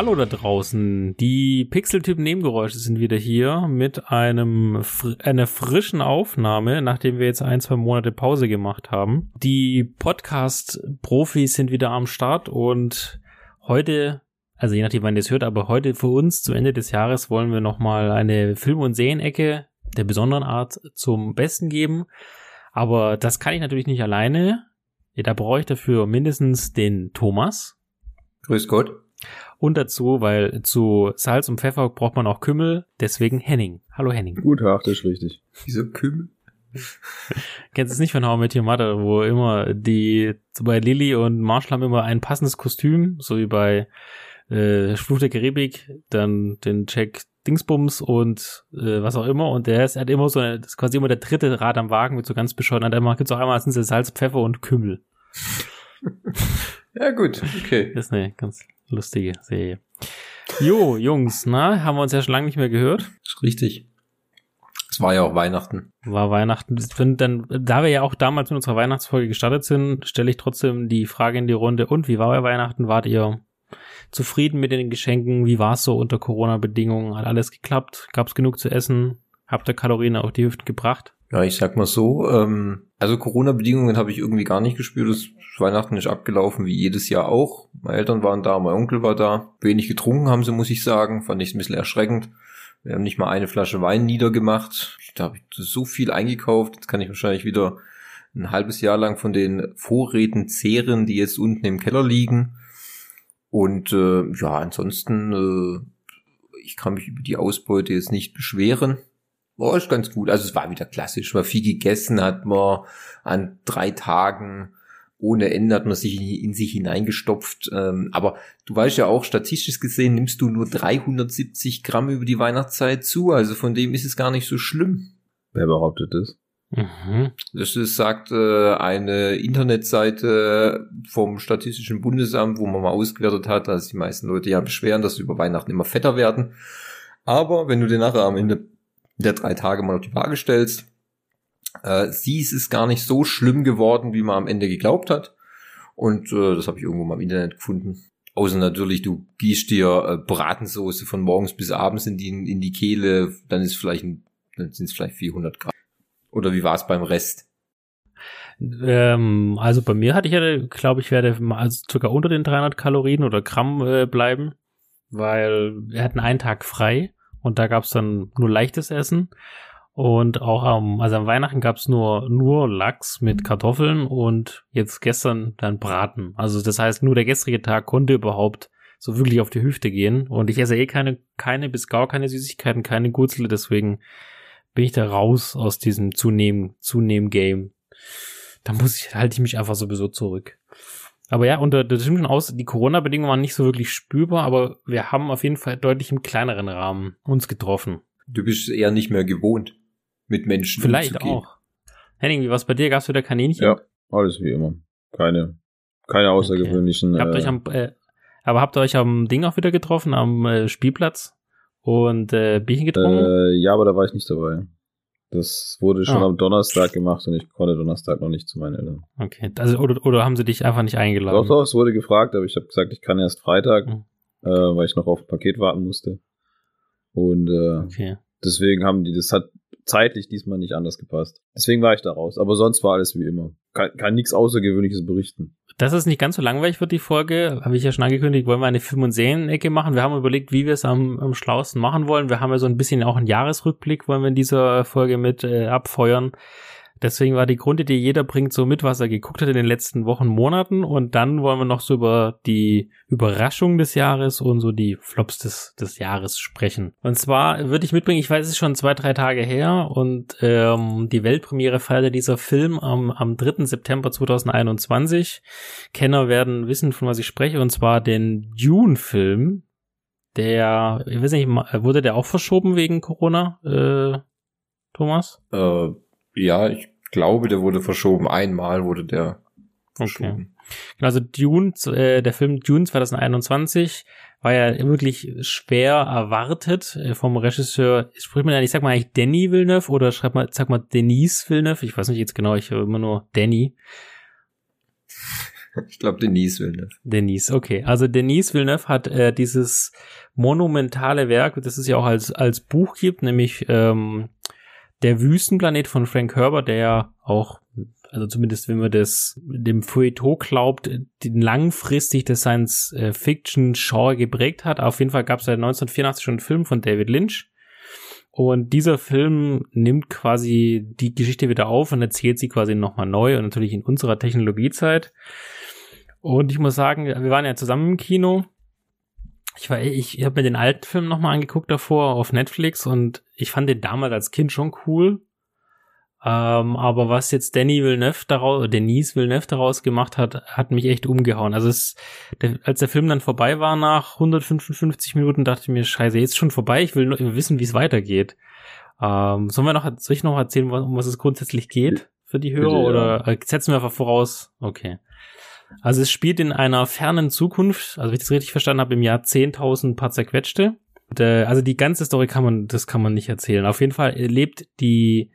Hallo da draußen. Die Pixeltyp-Nebengeräusche sind wieder hier mit einem einer frischen Aufnahme, nachdem wir jetzt ein, zwei Monate Pause gemacht haben. Die Podcast-Profis sind wieder am Start und heute, also je nachdem, wann ihr es hört, aber heute für uns zum Ende des Jahres wollen wir nochmal eine Film- und Serienecke der besonderen Art zum Besten geben. Aber das kann ich natürlich nicht alleine. Da brauche ich dafür mindestens den Thomas. Grüß Gott. Und dazu, weil zu Salz und Pfeffer braucht man auch Kümmel, deswegen Henning. Hallo Henning. Gut, Tag, das ist richtig. Wieso Kümmel? Kennst du es nicht von How I Met Your Mother, wo immer die, so bei Lilly und Marshall haben immer ein passendes Kostüm, so wie bei äh, Fluch der Karibik, dann den Jack Dingsbums und äh, was auch immer. Und der ist, er hat immer so, eine, das ist quasi immer der dritte Rad am Wagen mit so ganz bescheuert. Und gibt es auch einmal sind Salz, Pfeffer und Kümmel. ja, gut, okay. Das ist eine ganz lustige Serie. Jo, Jungs, na, haben wir uns ja schon lange nicht mehr gehört. Ist richtig. Es war ja auch Weihnachten. War Weihnachten. Dann, da wir ja auch damals mit unserer Weihnachtsfolge gestartet sind, stelle ich trotzdem die Frage in die Runde. Und wie war euer Weihnachten? Wart ihr zufrieden mit den Geschenken? Wie war es so unter Corona-Bedingungen? Hat alles geklappt? Gab es genug zu essen? Habt ihr Kalorien auf die Hüften gebracht? Ja, ich sag mal so, ähm, also Corona-Bedingungen habe ich irgendwie gar nicht gespürt. Das Weihnachten ist abgelaufen, wie jedes Jahr auch. Meine Eltern waren da, mein Onkel war da. Wenig getrunken haben sie, muss ich sagen. Fand ich ein bisschen erschreckend. Wir haben nicht mal eine Flasche Wein niedergemacht. Da habe ich so viel eingekauft. Jetzt kann ich wahrscheinlich wieder ein halbes Jahr lang von den Vorräten zehren, die jetzt unten im Keller liegen. Und äh, ja, ansonsten, äh, ich kann mich über die Ausbeute jetzt nicht beschweren. War ist ganz gut. Also es war wieder klassisch. War viel gegessen, hat man an drei Tagen ohne Ende hat man sich in sich hineingestopft. Ähm, aber du weißt ja auch, statistisch gesehen nimmst du nur 370 Gramm über die Weihnachtszeit zu. Also von dem ist es gar nicht so schlimm. Wer behauptet das? Mhm. Das ist, sagt äh, eine Internetseite vom Statistischen Bundesamt, wo man mal ausgewertet hat, dass die meisten Leute ja beschweren, dass sie über Weihnachten immer fetter werden. Aber wenn du dir nachher am Ende der drei Tage mal auf die Waage stellst, äh, sie ist gar nicht so schlimm geworden, wie man am Ende geglaubt hat. Und äh, das habe ich irgendwo mal im Internet gefunden. Außer natürlich, du gießt dir äh, Bratensoße von morgens bis abends in die, in die Kehle, dann ist vielleicht ein, dann sind es vielleicht 400 Gramm. Oder wie war es beim Rest? Ähm, also bei mir hatte ich ja, glaube ich, werde also sogar unter den 300 Kalorien oder Gramm äh, bleiben, weil wir hatten einen Tag frei und da gab es dann nur leichtes Essen und auch am, also am Weihnachten gab's nur, nur Lachs mit Kartoffeln und jetzt gestern dann Braten. Also das heißt, nur der gestrige Tag konnte überhaupt so wirklich auf die Hüfte gehen. Und ich esse eh keine, keine bis gar keine Süßigkeiten, keine Gurzle, deswegen bin ich da raus aus diesem Zunehmen, Zunehmen-Game. Da muss ich, halte ich mich einfach sowieso zurück. Aber ja, unter das stimmt schon aus, die Corona-Bedingungen waren nicht so wirklich spürbar, aber wir haben auf jeden Fall deutlich im kleineren Rahmen uns getroffen. Du bist eher nicht mehr gewohnt mit Menschen Vielleicht umzugehen. auch. Henning, wie war's bei dir? Gab's wieder Kaninchen? Ja, alles wie immer. Keine, keine außergewöhnlichen. Okay. Habt äh, euch am, äh, aber habt ihr euch am Ding auch wieder getroffen, am äh, Spielplatz und äh, Bierchen getrunken? Äh, ja, aber da war ich nicht dabei. Das wurde schon ah. am Donnerstag gemacht und ich konnte Donnerstag noch nicht zu meinen Eltern. Okay, also oder, oder haben sie dich einfach nicht eingeladen? Doch, doch, es wurde gefragt, aber ich habe gesagt, ich kann erst Freitag, mhm. äh, weil ich noch auf ein Paket warten musste. Und äh, okay. deswegen haben die, das hat zeitlich diesmal nicht anders gepasst. Deswegen war ich da raus. Aber sonst war alles wie immer. Kann, kann nichts Außergewöhnliches berichten. Das ist nicht ganz so langweilig wird, die Folge. Habe ich ja schon angekündigt, wollen wir eine Film- und Serienecke machen. Wir haben überlegt, wie wir es am, am schlausten machen wollen. Wir haben ja so ein bisschen auch einen Jahresrückblick, wollen wir in dieser Folge mit äh, abfeuern. Deswegen war die Grundidee, jeder bringt so mit, was er geguckt hat in den letzten Wochen, Monaten. Und dann wollen wir noch so über die Überraschung des Jahres und so die Flops des, des Jahres sprechen. Und zwar würde ich mitbringen, ich weiß, es ist schon zwei, drei Tage her und ähm, die Weltpremiere feierte dieser Film am, am 3. September 2021. Kenner werden wissen, von was ich spreche, und zwar den Dune-Film. Der, ich weiß nicht, wurde der auch verschoben wegen Corona, äh, Thomas? Äh ja, ich glaube, der wurde verschoben. Einmal wurde der verschoben. Okay. Genau, also Dune, äh, der Film Dune 2021 war ja wirklich schwer erwartet äh, vom Regisseur. Spricht man ja, ich sag mal eigentlich Danny Villeneuve oder schreibt man, sag mal Denise Villeneuve? Ich weiß nicht jetzt genau, ich höre immer nur Danny. Ich glaube, Denise Villeneuve. Denise, okay. Also Denise Villeneuve hat äh, dieses monumentale Werk, das es ja auch als, als Buch gibt, nämlich ähm, Der Wüstenplanet von Frank Herbert, der ja auch, also zumindest wenn man das dem Feuilleton glaubt, den langfristig das Science-Fiction-Genre geprägt hat. Auf jeden Fall gab es seit 1984 schon einen Film von David Lynch. Und dieser Film nimmt quasi die Geschichte wieder auf und erzählt sie quasi nochmal neu und natürlich in unserer Technologiezeit. Und ich muss sagen, wir waren ja zusammen im Kino. Ich war, ich, ich habe mir den alten Film nochmal angeguckt davor auf Netflix und ich fand den damals als Kind schon cool. Ähm, aber was jetzt Danny Villeneuve daraus, Denise Villeneuve daraus gemacht hat, hat mich echt umgehauen. Also es, der, als der Film dann vorbei war nach 155 Minuten, dachte ich mir, scheiße, jetzt schon vorbei, ich will nur wissen, wie es weitergeht. Ähm, sollen wir noch, soll ich noch erzählen, um was es grundsätzlich geht für die Hörer Bitte, oder ja. setzen wir einfach voraus? Okay. Also es spielt in einer fernen Zukunft, also wenn ich das richtig verstanden habe, im Jahr 10.000 paar zerquetschte. Und, äh, also die ganze Story kann man, das kann man nicht erzählen. Auf jeden Fall lebt die,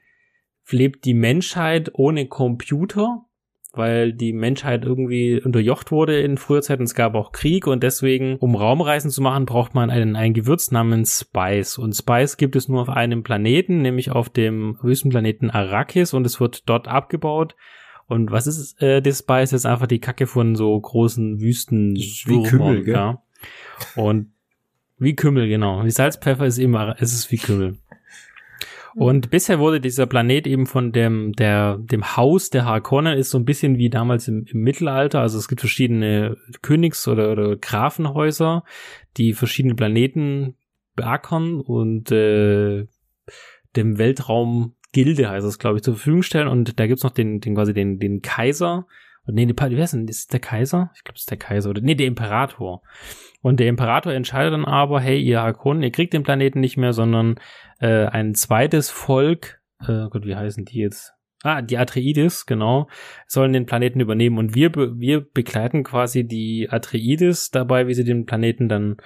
lebt die Menschheit ohne Computer, weil die Menschheit irgendwie unterjocht wurde in früher Zeit und es gab auch Krieg und deswegen, um Raumreisen zu machen, braucht man einen, ein Gewürz namens Spice. Und Spice gibt es nur auf einem Planeten, nämlich auf dem Wüstenplaneten Arrakis und es wird dort abgebaut und was ist äh, das Spice? Das ist einfach die Kacke von so großen Wüsten. Wie Kümmel, gell? Ja. Und wie Kümmel, genau. Wie Salzpfeffer ist immer, es ist wie Kümmel. Und bisher wurde dieser Planet eben von dem, der, dem Haus der Harkonnen ist so ein bisschen wie damals im, im Mittelalter. Also es gibt verschiedene Königs- oder, oder Grafenhäuser, die verschiedene Planeten beackern und äh, dem Weltraum Gilde heißt es, glaube ich, zur Verfügung stellen. Und da gibt's noch den, den quasi den, den Kaiser. Und nee, wer ist denn? Ist der Kaiser? Ich glaube, es ist der Kaiser. Oder nee, der Imperator. Und der Imperator entscheidet dann aber, hey, ihr Hakonen, ihr kriegt den Planeten nicht mehr, sondern äh, ein zweites Volk, äh, Gott, wie heißen die jetzt? Ah, die Atreides, genau, sollen den Planeten übernehmen. Und wir, wir begleiten quasi die Atreides dabei, wie sie den Planeten dann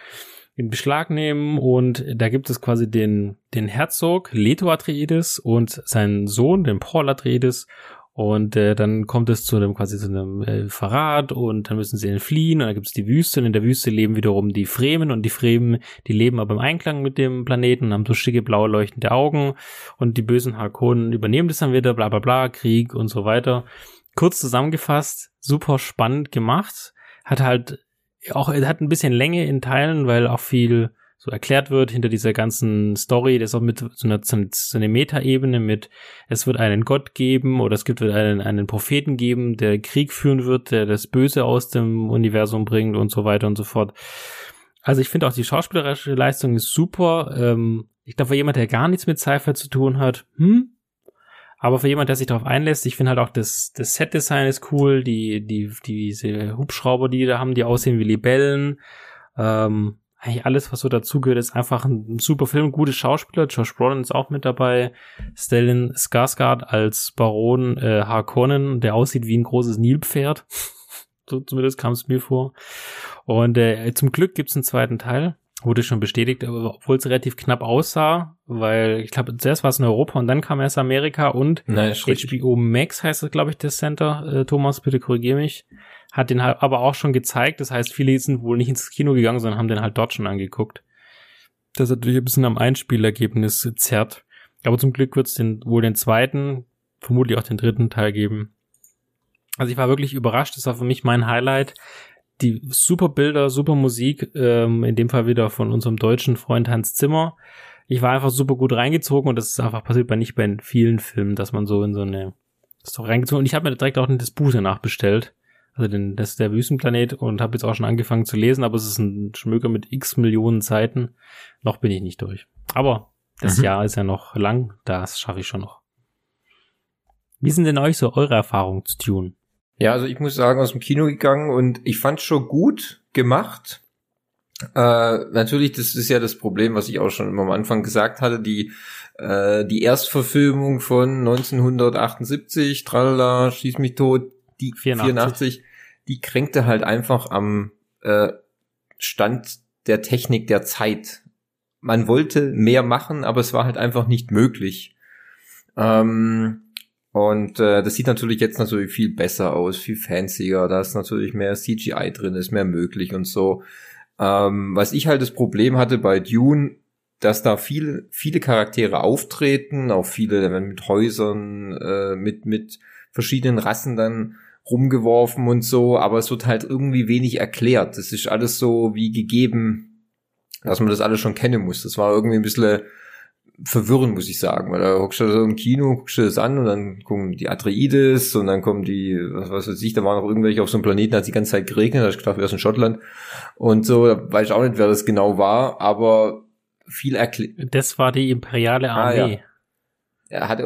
in Beschlag nehmen und da gibt es quasi den, den Herzog Leto Atreides und seinen Sohn, den Paul Atreides. Und äh, dann kommt es zu einem quasi zu einem äh, Verrat und dann müssen sie entfliehen und dann gibt es die Wüste. Und in der Wüste leben wiederum die Fremen und die Fremen, die leben aber im Einklang mit dem Planeten haben so schicke blau leuchtende Augen. Und die bösen Harkonnen übernehmen das dann wieder, bla bla bla, Krieg und so weiter. Kurz zusammengefasst, super spannend gemacht, hat halt auch, er hat ein bisschen Länge in Teilen, weil auch viel so erklärt wird hinter dieser ganzen Story. Das auch mit so einer, so einer Metaebene mit, es wird einen Gott geben oder es gibt einen, einen Propheten geben, der Krieg führen wird, der das Böse aus dem Universum bringt und so weiter und so fort. Also ich finde auch die schauspielerische Leistung ist super. Ähm, ich glaube, jemand, der gar nichts mit Sci-Fi zu tun hat, hm, aber für jemand, der sich darauf einlässt, ich finde halt auch das, das Set-Design ist cool, die, die, diese Hubschrauber, die da haben, die aussehen wie Libellen. Ähm, eigentlich alles, was so dazugehört, ist einfach ein, ein, super Film, gute Schauspieler. Josh Brolin ist auch mit dabei. Stellan Skarsgård als Baron äh, Harkonnen, der aussieht wie ein großes Nilpferd. so zumindest kam es mir vor. Und äh, zum Glück gibt's einen zweiten Teil wurde schon bestätigt, obwohl es relativ knapp aussah, weil ich glaube, zuerst war es in Europa und dann kam erst Amerika und Nein, HBO Max heißt es, glaube ich, das Center. Äh, Thomas, bitte korrigiere mich. Hat den halt aber auch schon gezeigt. Das heißt, viele sind wohl nicht ins Kino gegangen, sondern haben den halt dort schon angeguckt. Das hat natürlich ein bisschen am Einspielergebnis zerrt. Aber zum Glück wird es den, wohl den zweiten, vermutlich auch den dritten Teil geben. Also ich war wirklich überrascht. Das war für mich mein Highlight die super Bilder, super Musik, ähm, in dem Fall wieder von unserem deutschen Freund Hans Zimmer. Ich war einfach super gut reingezogen und das ist einfach passiert bei nicht bei vielen Filmen, dass man so in so eine Story reingezogen und ich habe mir direkt auch das Buch danach bestellt. Also den, das ist der Wüstenplanet und habe jetzt auch schon angefangen zu lesen, aber es ist ein Schmöker mit x Millionen Seiten. Noch bin ich nicht durch. Aber das mhm. Jahr ist ja noch lang, das schaffe ich schon noch. Wie sind denn euch so eure Erfahrungen zu tun? Ja, also ich muss sagen, aus dem Kino gegangen und ich fand schon gut gemacht. Äh, natürlich, das ist ja das Problem, was ich auch schon immer am Anfang gesagt hatte, die, äh, die Erstverfilmung von 1978, tralala, schieß mich tot, die 84, 84 die kränkte halt einfach am äh, Stand der Technik der Zeit. Man wollte mehr machen, aber es war halt einfach nicht möglich. Ähm, Und äh, das sieht natürlich jetzt natürlich viel besser aus, viel fancier. Da ist natürlich mehr CGI drin, ist mehr möglich und so. Ähm, was ich halt das Problem hatte bei Dune, dass da viele, viele Charaktere auftreten, auch viele mit Häusern, äh, mit, mit verschiedenen Rassen dann rumgeworfen und so, aber es wird halt irgendwie wenig erklärt. Das ist alles so wie gegeben, dass man das alles schon kennen muss. Das war irgendwie ein bisschen verwirrend, muss ich sagen, weil da guckst du so im Kino, guckst du das an und dann kommen die Atreides und dann kommen die, was, weiß ich, da waren noch irgendwelche auf so einem Planeten, hat die ganze Zeit geregnet, da hab ich gedacht, wir sind in Schottland und so, da weiß ich auch nicht, wer das genau war, aber viel erklärt. Das war die imperiale Armee. Ah, ja. Er hat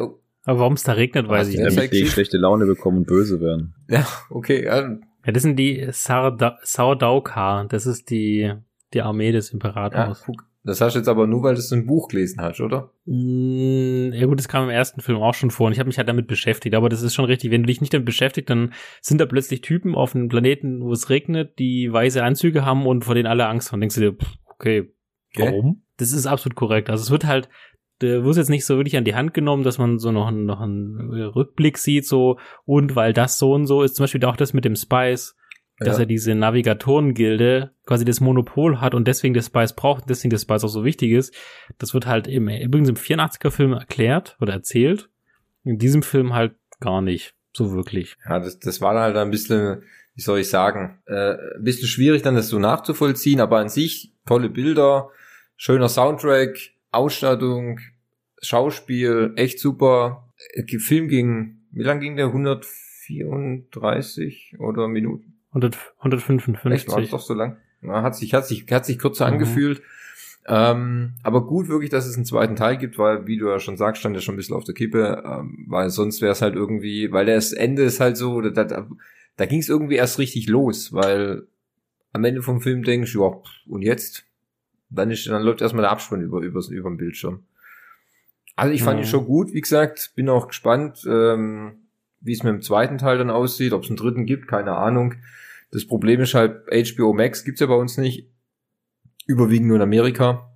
aber warum es da regnet, weiß ich nicht. Damit die schlechte Laune bekommen und böse werden. Ja, okay. Ja, ja das sind die Sardaukar. Das ist die, die Armee des Imperators. Ja, das hast du jetzt aber nur, weil du es ein Buch gelesen hast, oder? Mm, ja gut, das kam im ersten Film auch schon vor und ich habe mich halt damit beschäftigt, aber das ist schon richtig. Wenn du dich nicht damit beschäftigst, dann sind da plötzlich Typen auf einem Planeten, wo es regnet, die weiße Anzüge haben und vor denen alle Angst haben. Denkst du dir, pff, okay, warum? Okay. Das ist absolut korrekt. Also es wird halt der wurde jetzt nicht so wirklich an die Hand genommen, dass man so noch, noch einen Rückblick sieht, so, und weil das so und so ist, zum Beispiel auch das mit dem Spice, dass ja. er diese Navigatorengilde quasi das Monopol hat und deswegen das Spice braucht und deswegen das Spice auch so wichtig ist. Das wird halt im, übrigens im 84er Film erklärt oder erzählt. In diesem Film halt gar nicht so wirklich. Ja, das, das war halt ein bisschen, wie soll ich sagen, äh, ein bisschen schwierig dann das so nachzuvollziehen, aber an sich tolle Bilder, schöner Soundtrack, Ausstattung, Schauspiel, echt super. Der Film ging, wie lang ging der? 134 oder Minuten? 100, 155. Echt, war doch so lang? Na, hat sich, hat sich, hat sich kürzer mhm. angefühlt. Ähm, aber gut wirklich, dass es einen zweiten Teil gibt, weil, wie du ja schon sagst, stand ja schon ein bisschen auf der Kippe, ähm, weil sonst wäre es halt irgendwie, weil das Ende ist halt so, da, da, da ging es irgendwie erst richtig los, weil am Ende vom Film denkst du, ja, und jetzt? Dann, ist, dann läuft erstmal der Abspann über, über, über den Bildschirm. Also ich fand mhm. ihn schon gut, wie gesagt, bin auch gespannt, ähm, wie es mit dem zweiten Teil dann aussieht, ob es einen dritten gibt, keine Ahnung. Das Problem ist halt, HBO Max gibt's ja bei uns nicht, überwiegend nur in Amerika.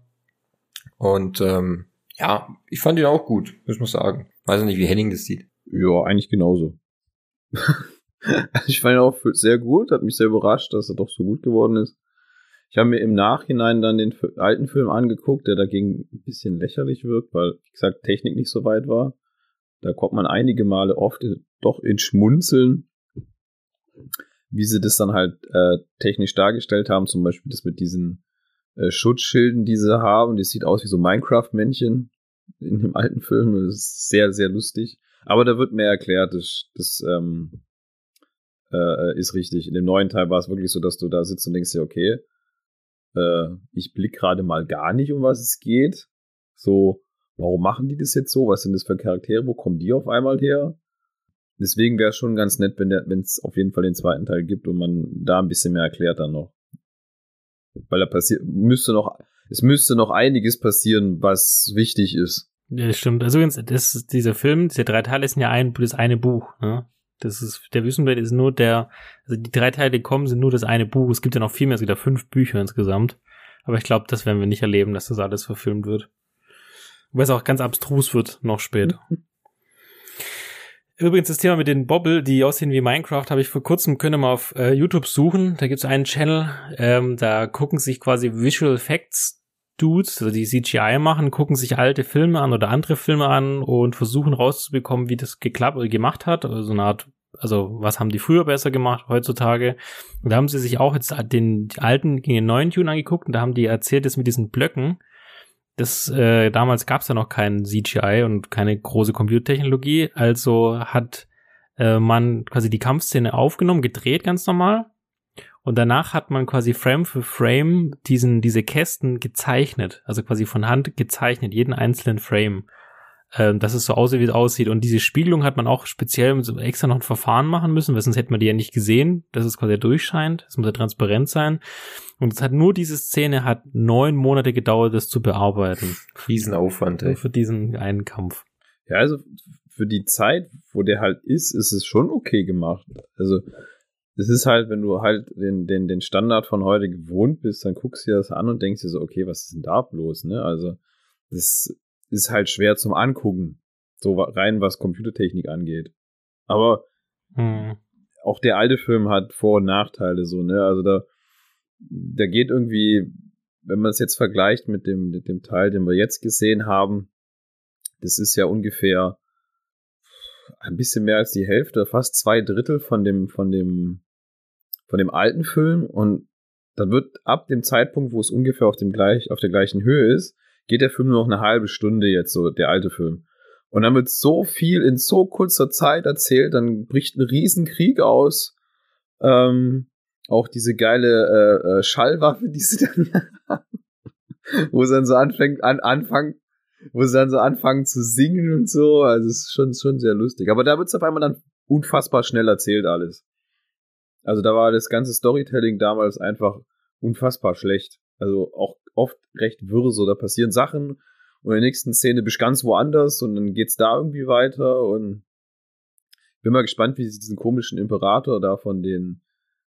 Und ähm, ja, ich fand ihn auch gut, muss man sagen. Weiß nicht, wie Henning das sieht. Ja, eigentlich genauso. ich fand ihn auch sehr gut, hat mich sehr überrascht, dass er doch so gut geworden ist. Ich habe mir im Nachhinein dann den alten Film angeguckt, der dagegen ein bisschen lächerlich wirkt, weil, wie gesagt, Technik nicht so weit war. Da kommt man einige Male oft doch in Schmunzeln, wie sie das dann halt äh, technisch dargestellt haben. Zum Beispiel das mit diesen äh, Schutzschilden, die sie haben. Das sieht aus wie so Minecraft-Männchen in dem alten Film. Das ist sehr, sehr lustig. Aber da wird mehr erklärt. Das, das ähm, äh, ist richtig. In dem neuen Teil war es wirklich so, dass du da sitzt und denkst dir, okay, äh, ich blick gerade mal gar nicht, um was es geht. So, warum machen die das jetzt so? Was sind das für Charaktere? Wo kommen die auf einmal her? Deswegen wäre es schon ganz nett, wenn es auf jeden Fall den zweiten Teil gibt und man da ein bisschen mehr erklärt dann noch. Weil da passiert, müsste noch, es müsste noch einiges passieren, was wichtig ist. Ja, stimmt. Also übrigens, das dieser Film, diese drei Teile sind ja ein, das eine Buch. Ne? Das ist, der Wüstenplanet ist nur der, also die drei Teile, die kommen, sind nur das eine Buch. Es gibt ja noch viel mehr, es gibt ja fünf Bücher insgesamt. Aber ich glaube, das werden wir nicht erleben, dass das alles verfilmt wird. Wobei es auch ganz abstrus wird, noch später. Übrigens, das Thema mit den Bobble, die aussehen wie Minecraft, habe ich vor kurzem, können mal auf äh, YouTube suchen. Da gibt es einen Channel, ähm, da gucken sich quasi Visual Effects Dudes, also die CGI machen, gucken sich alte Filme an oder andere Filme an und versuchen rauszubekommen, wie das geklappt oder gemacht hat. Also so eine Art, also was haben die früher besser gemacht heutzutage? Und da haben sie sich auch jetzt den alten gegen den neuen Tune angeguckt und da haben die erzählt, dass mit diesen Blöcken, das äh, damals gab es ja noch kein CGI und keine große Computertechnologie, also hat äh, man quasi die Kampfszene aufgenommen, gedreht ganz normal. Und danach hat man quasi Frame für Frame diesen, diese Kästen gezeichnet, also quasi von Hand gezeichnet, jeden einzelnen Frame. Ähm, dass es so aussieht, wie es aussieht. Und diese Spiegelung hat man auch speziell extra noch ein Verfahren machen müssen, weil sonst hätte man die ja nicht gesehen, dass es quasi durchscheint. Es muss ja transparent sein. Und es hat nur diese Szene hat neun Monate gedauert, das zu bearbeiten. Riesenaufwand, ey. Für diesen einen Kampf. Ja, also für die Zeit, wo der halt ist, ist es schon okay gemacht. Also es ist halt, wenn du halt den, den, den Standard von heute gewohnt bist, dann guckst du dir das an und denkst dir so, okay, was ist denn da bloß, ne? Also, das ist halt schwer zum Angucken. So rein, was Computertechnik angeht. Aber hm. auch der alte Film hat Vor- und Nachteile, so, ne? Also da, da geht irgendwie, wenn man es jetzt vergleicht mit dem, mit dem Teil, den wir jetzt gesehen haben, das ist ja ungefähr ein bisschen mehr als die Hälfte, fast zwei Drittel von dem, von dem, von dem alten Film und dann wird ab dem Zeitpunkt, wo es ungefähr auf dem gleich, auf der gleichen Höhe ist, geht der Film nur noch eine halbe Stunde jetzt so, der alte Film. Und dann wird so viel in so kurzer Zeit erzählt, dann bricht ein Riesenkrieg aus. Ähm, auch diese geile äh, äh, Schallwaffe, die sie dann haben, wo sie dann so anfängt, an, anfangen, wo sie dann so anfangen zu singen und so. Also es ist schon, schon sehr lustig. Aber da wird es auf einmal dann unfassbar schnell erzählt alles. Also da war das ganze Storytelling damals einfach unfassbar schlecht. Also auch oft recht wirr so. Da passieren Sachen und in der nächsten Szene bist du ganz woanders und dann geht's da irgendwie weiter und bin mal gespannt, wie sie diesen komischen Imperator da von den,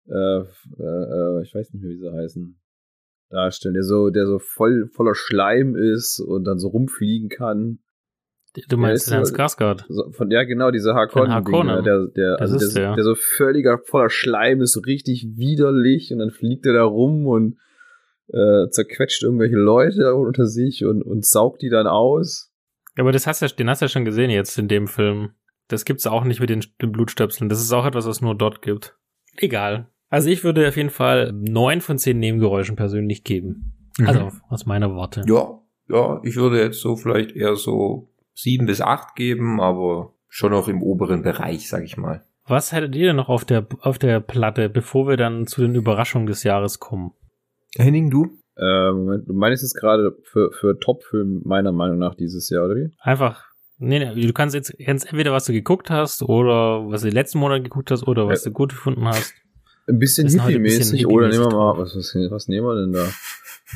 äh, äh, äh, ich weiß nicht mehr, wie sie heißen, darstellen, der so, der so voll voller Schleim ist und dann so rumfliegen kann. Du meinst so, Skarsgård? So, von der genau diese Harkonnen, Harkonnen. Ne? der, der, also der, der, der so völliger voller Schleim ist, so richtig widerlich und dann fliegt er da rum und äh, zerquetscht irgendwelche Leute unter sich und, und saugt die dann aus. Aber das hast du, den hast du ja schon gesehen jetzt in dem Film. Das gibt's auch nicht mit den, den Blutstöpseln. Das ist auch etwas, was nur dort gibt. Egal. Also ich würde auf jeden Fall neun von zehn Nebengeräuschen persönlich geben. Mhm. Also aus meiner Worte. Ja, ja, ich würde jetzt so vielleicht eher so sieben bis acht geben, aber schon noch im oberen Bereich, sag ich mal. Was hättet ihr denn noch auf der, auf der Platte, bevor wir dann zu den Überraschungen des Jahres kommen? Henning, du? Äh, Moment, du meinst jetzt gerade für, für Top-Film meiner Meinung nach dieses Jahr, oder wie? Einfach. Nee, nee, du kannst jetzt, kannst entweder was du geguckt hast oder was du den letzten Monat geguckt hast oder was ja. du gut gefunden hast. Ein bisschen hippie-mäßig, Hippie oder nehmen wir mal, was, was, was nehmen wir denn da?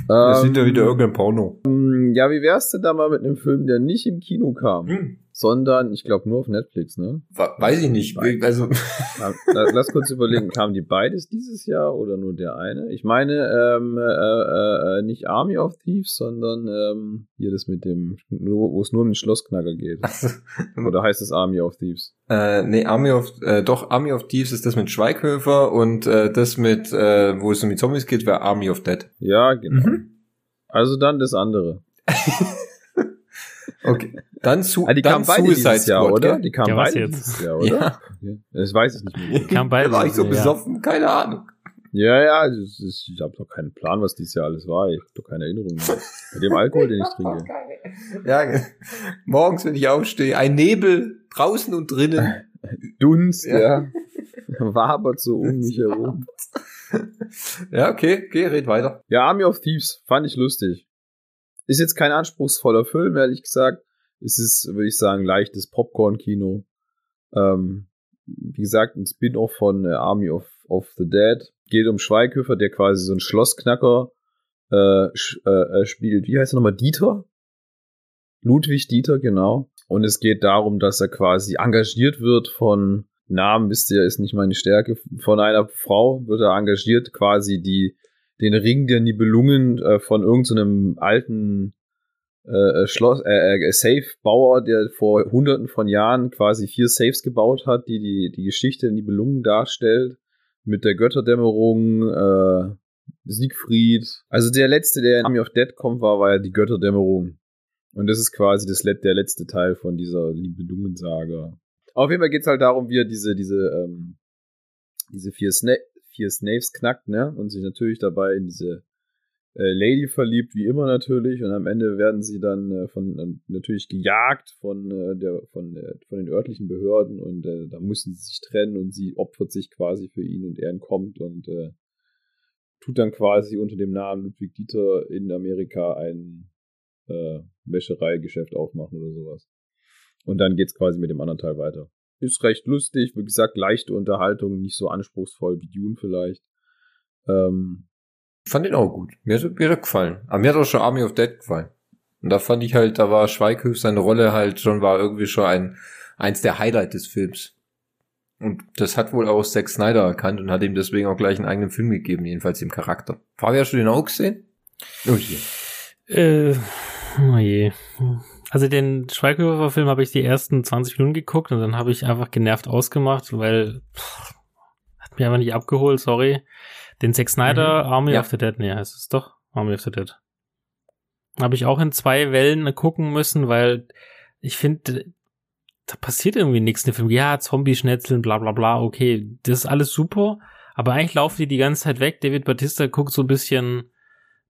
Das ähm, sind ja wieder irgendein Porno. Ähm, ja, wie wär's denn da mal mit einem Film, der nicht im Kino kam? Hm sondern ich glaube nur auf Netflix, ne? Weiß ich nicht. Also lass kurz überlegen, kamen die beides dieses Jahr oder nur der eine? Ich meine ähm, äh, äh, äh, nicht Army of Thieves, sondern ähm, hier das mit dem, wo es nur um den Schlossknacker geht. oder heißt es Army of Thieves? Äh, nee, Army of äh, doch Army of Thieves ist das mit Schweighöfer und äh, das mit äh, wo es um die Zombies geht, wäre Army of Dead. Ja, genau. Mhm. Also dann das andere. Okay. Dann, zu, ah, die dann kamen beide Suicide Jahr, Squad, oder? Die kamen ja, beide jetzt? Jahr, oder? Ja. Das weiß ich nicht mehr. Die kamen beide. Da war ich so besoffen, ja. keine Ahnung. Ja, ja, ist, ich habe doch keinen Plan, was dieses Jahr alles war. Ich habe doch keine Erinnerung mehr. Mit dem Alkohol, den ich trinke. Ja, morgens, wenn ich aufstehe, ein Nebel draußen und drinnen. Dunst, ja. ja. Wabert so um mich herum. Ja, okay, okay, red weiter. Ja, Army of Thieves fand ich lustig. Ist jetzt kein anspruchsvoller Film, ehrlich gesagt. Es ist, würde ich sagen, leichtes Popcorn-Kino. Ähm, wie gesagt, ein Spin-off von äh, Army of, of the Dead. Geht um Schweighöfer, der quasi so ein Schlossknacker äh, äh, spielt. Wie heißt er nochmal? Dieter? Ludwig Dieter, genau. Und es geht darum, dass er quasi engagiert wird von Namen, wisst ihr, ist nicht meine Stärke. Von einer Frau wird er engagiert, quasi die den Ring der Nibelungen äh, von irgendeinem so alten äh, Schloss, äh, äh, Safe-Bauer, der vor hunderten von Jahren quasi vier Safes gebaut hat, die die, die Geschichte der Nibelungen darstellt. Mit der Götterdämmerung, äh, Siegfried. Also der letzte, der in Army of Dead kommt, war, war ja die Götterdämmerung. Und das ist quasi das, der letzte Teil von dieser Nibelungen-Saga. Auf jeden Fall geht's halt darum, wie er diese, diese, ähm, diese vier Sna vier Snaves knackt, ne? Und sich natürlich dabei in diese äh, Lady verliebt, wie immer natürlich. Und am Ende werden sie dann äh, von äh, natürlich gejagt von äh, der von der von den örtlichen Behörden und äh, da müssen sie sich trennen und sie opfert sich quasi für ihn und er entkommt und äh, tut dann quasi unter dem Namen Ludwig Dieter in Amerika ein äh, Wäschereigeschäft aufmachen oder sowas. Und dann geht's quasi mit dem anderen Teil weiter. Ist recht lustig, wie gesagt, leichte Unterhaltung, nicht so anspruchsvoll wie Dune vielleicht. Ähm, fand ihn auch gut. Mir hat, mir gefallen. Aber mir hat auch schon Army of Dead gefallen. Und da fand ich halt, da war Schweighöf seine Rolle halt schon, war irgendwie schon ein, eins der Highlight des Films. Und das hat wohl auch Zack Snyder erkannt und hat ihm deswegen auch gleich einen eigenen Film gegeben, jedenfalls im Charakter. Fabian, hast du den auch gesehen? Oh je. Äh, oh je. Also Also den Schweighöfer-Film habe ich die ersten 20 Minuten geguckt und dann habe ich einfach genervt ausgemacht, weil pff, hat mich einfach nicht abgeholt, sorry. Den Zack Snyder mhm. Army ja. of the Dead, nee, heißt es doch Army of the Dead. Habe ich auch in zwei Wellen gucken müssen, weil ich finde, da passiert irgendwie nichts in dem Film. Ja, Zombie-Schnetzeln, bla bla bla, okay, das ist alles super, aber eigentlich laufen die die ganze Zeit weg. David Batista guckt so ein bisschen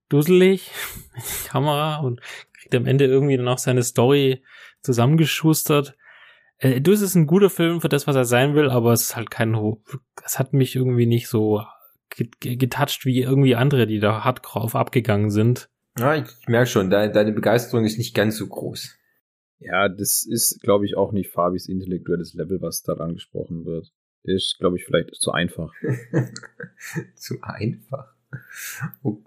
dusselig in die Kamera und kriegt am Ende irgendwie dann auch seine Story zusammengeschustert. Äh, das ist ein guter Film für das, was er sein will, aber es ist halt kein, es hat mich irgendwie nicht so getoucht wie irgendwie andere, die da hart drauf abgegangen sind. Ja, ich merke schon, deine, deine Begeisterung ist nicht ganz so groß. Ja, das ist, glaube ich, auch nicht Fabis intellektuelles Level, was da angesprochen wird. Ist, glaube ich, vielleicht zu einfach. zu einfach? Oh.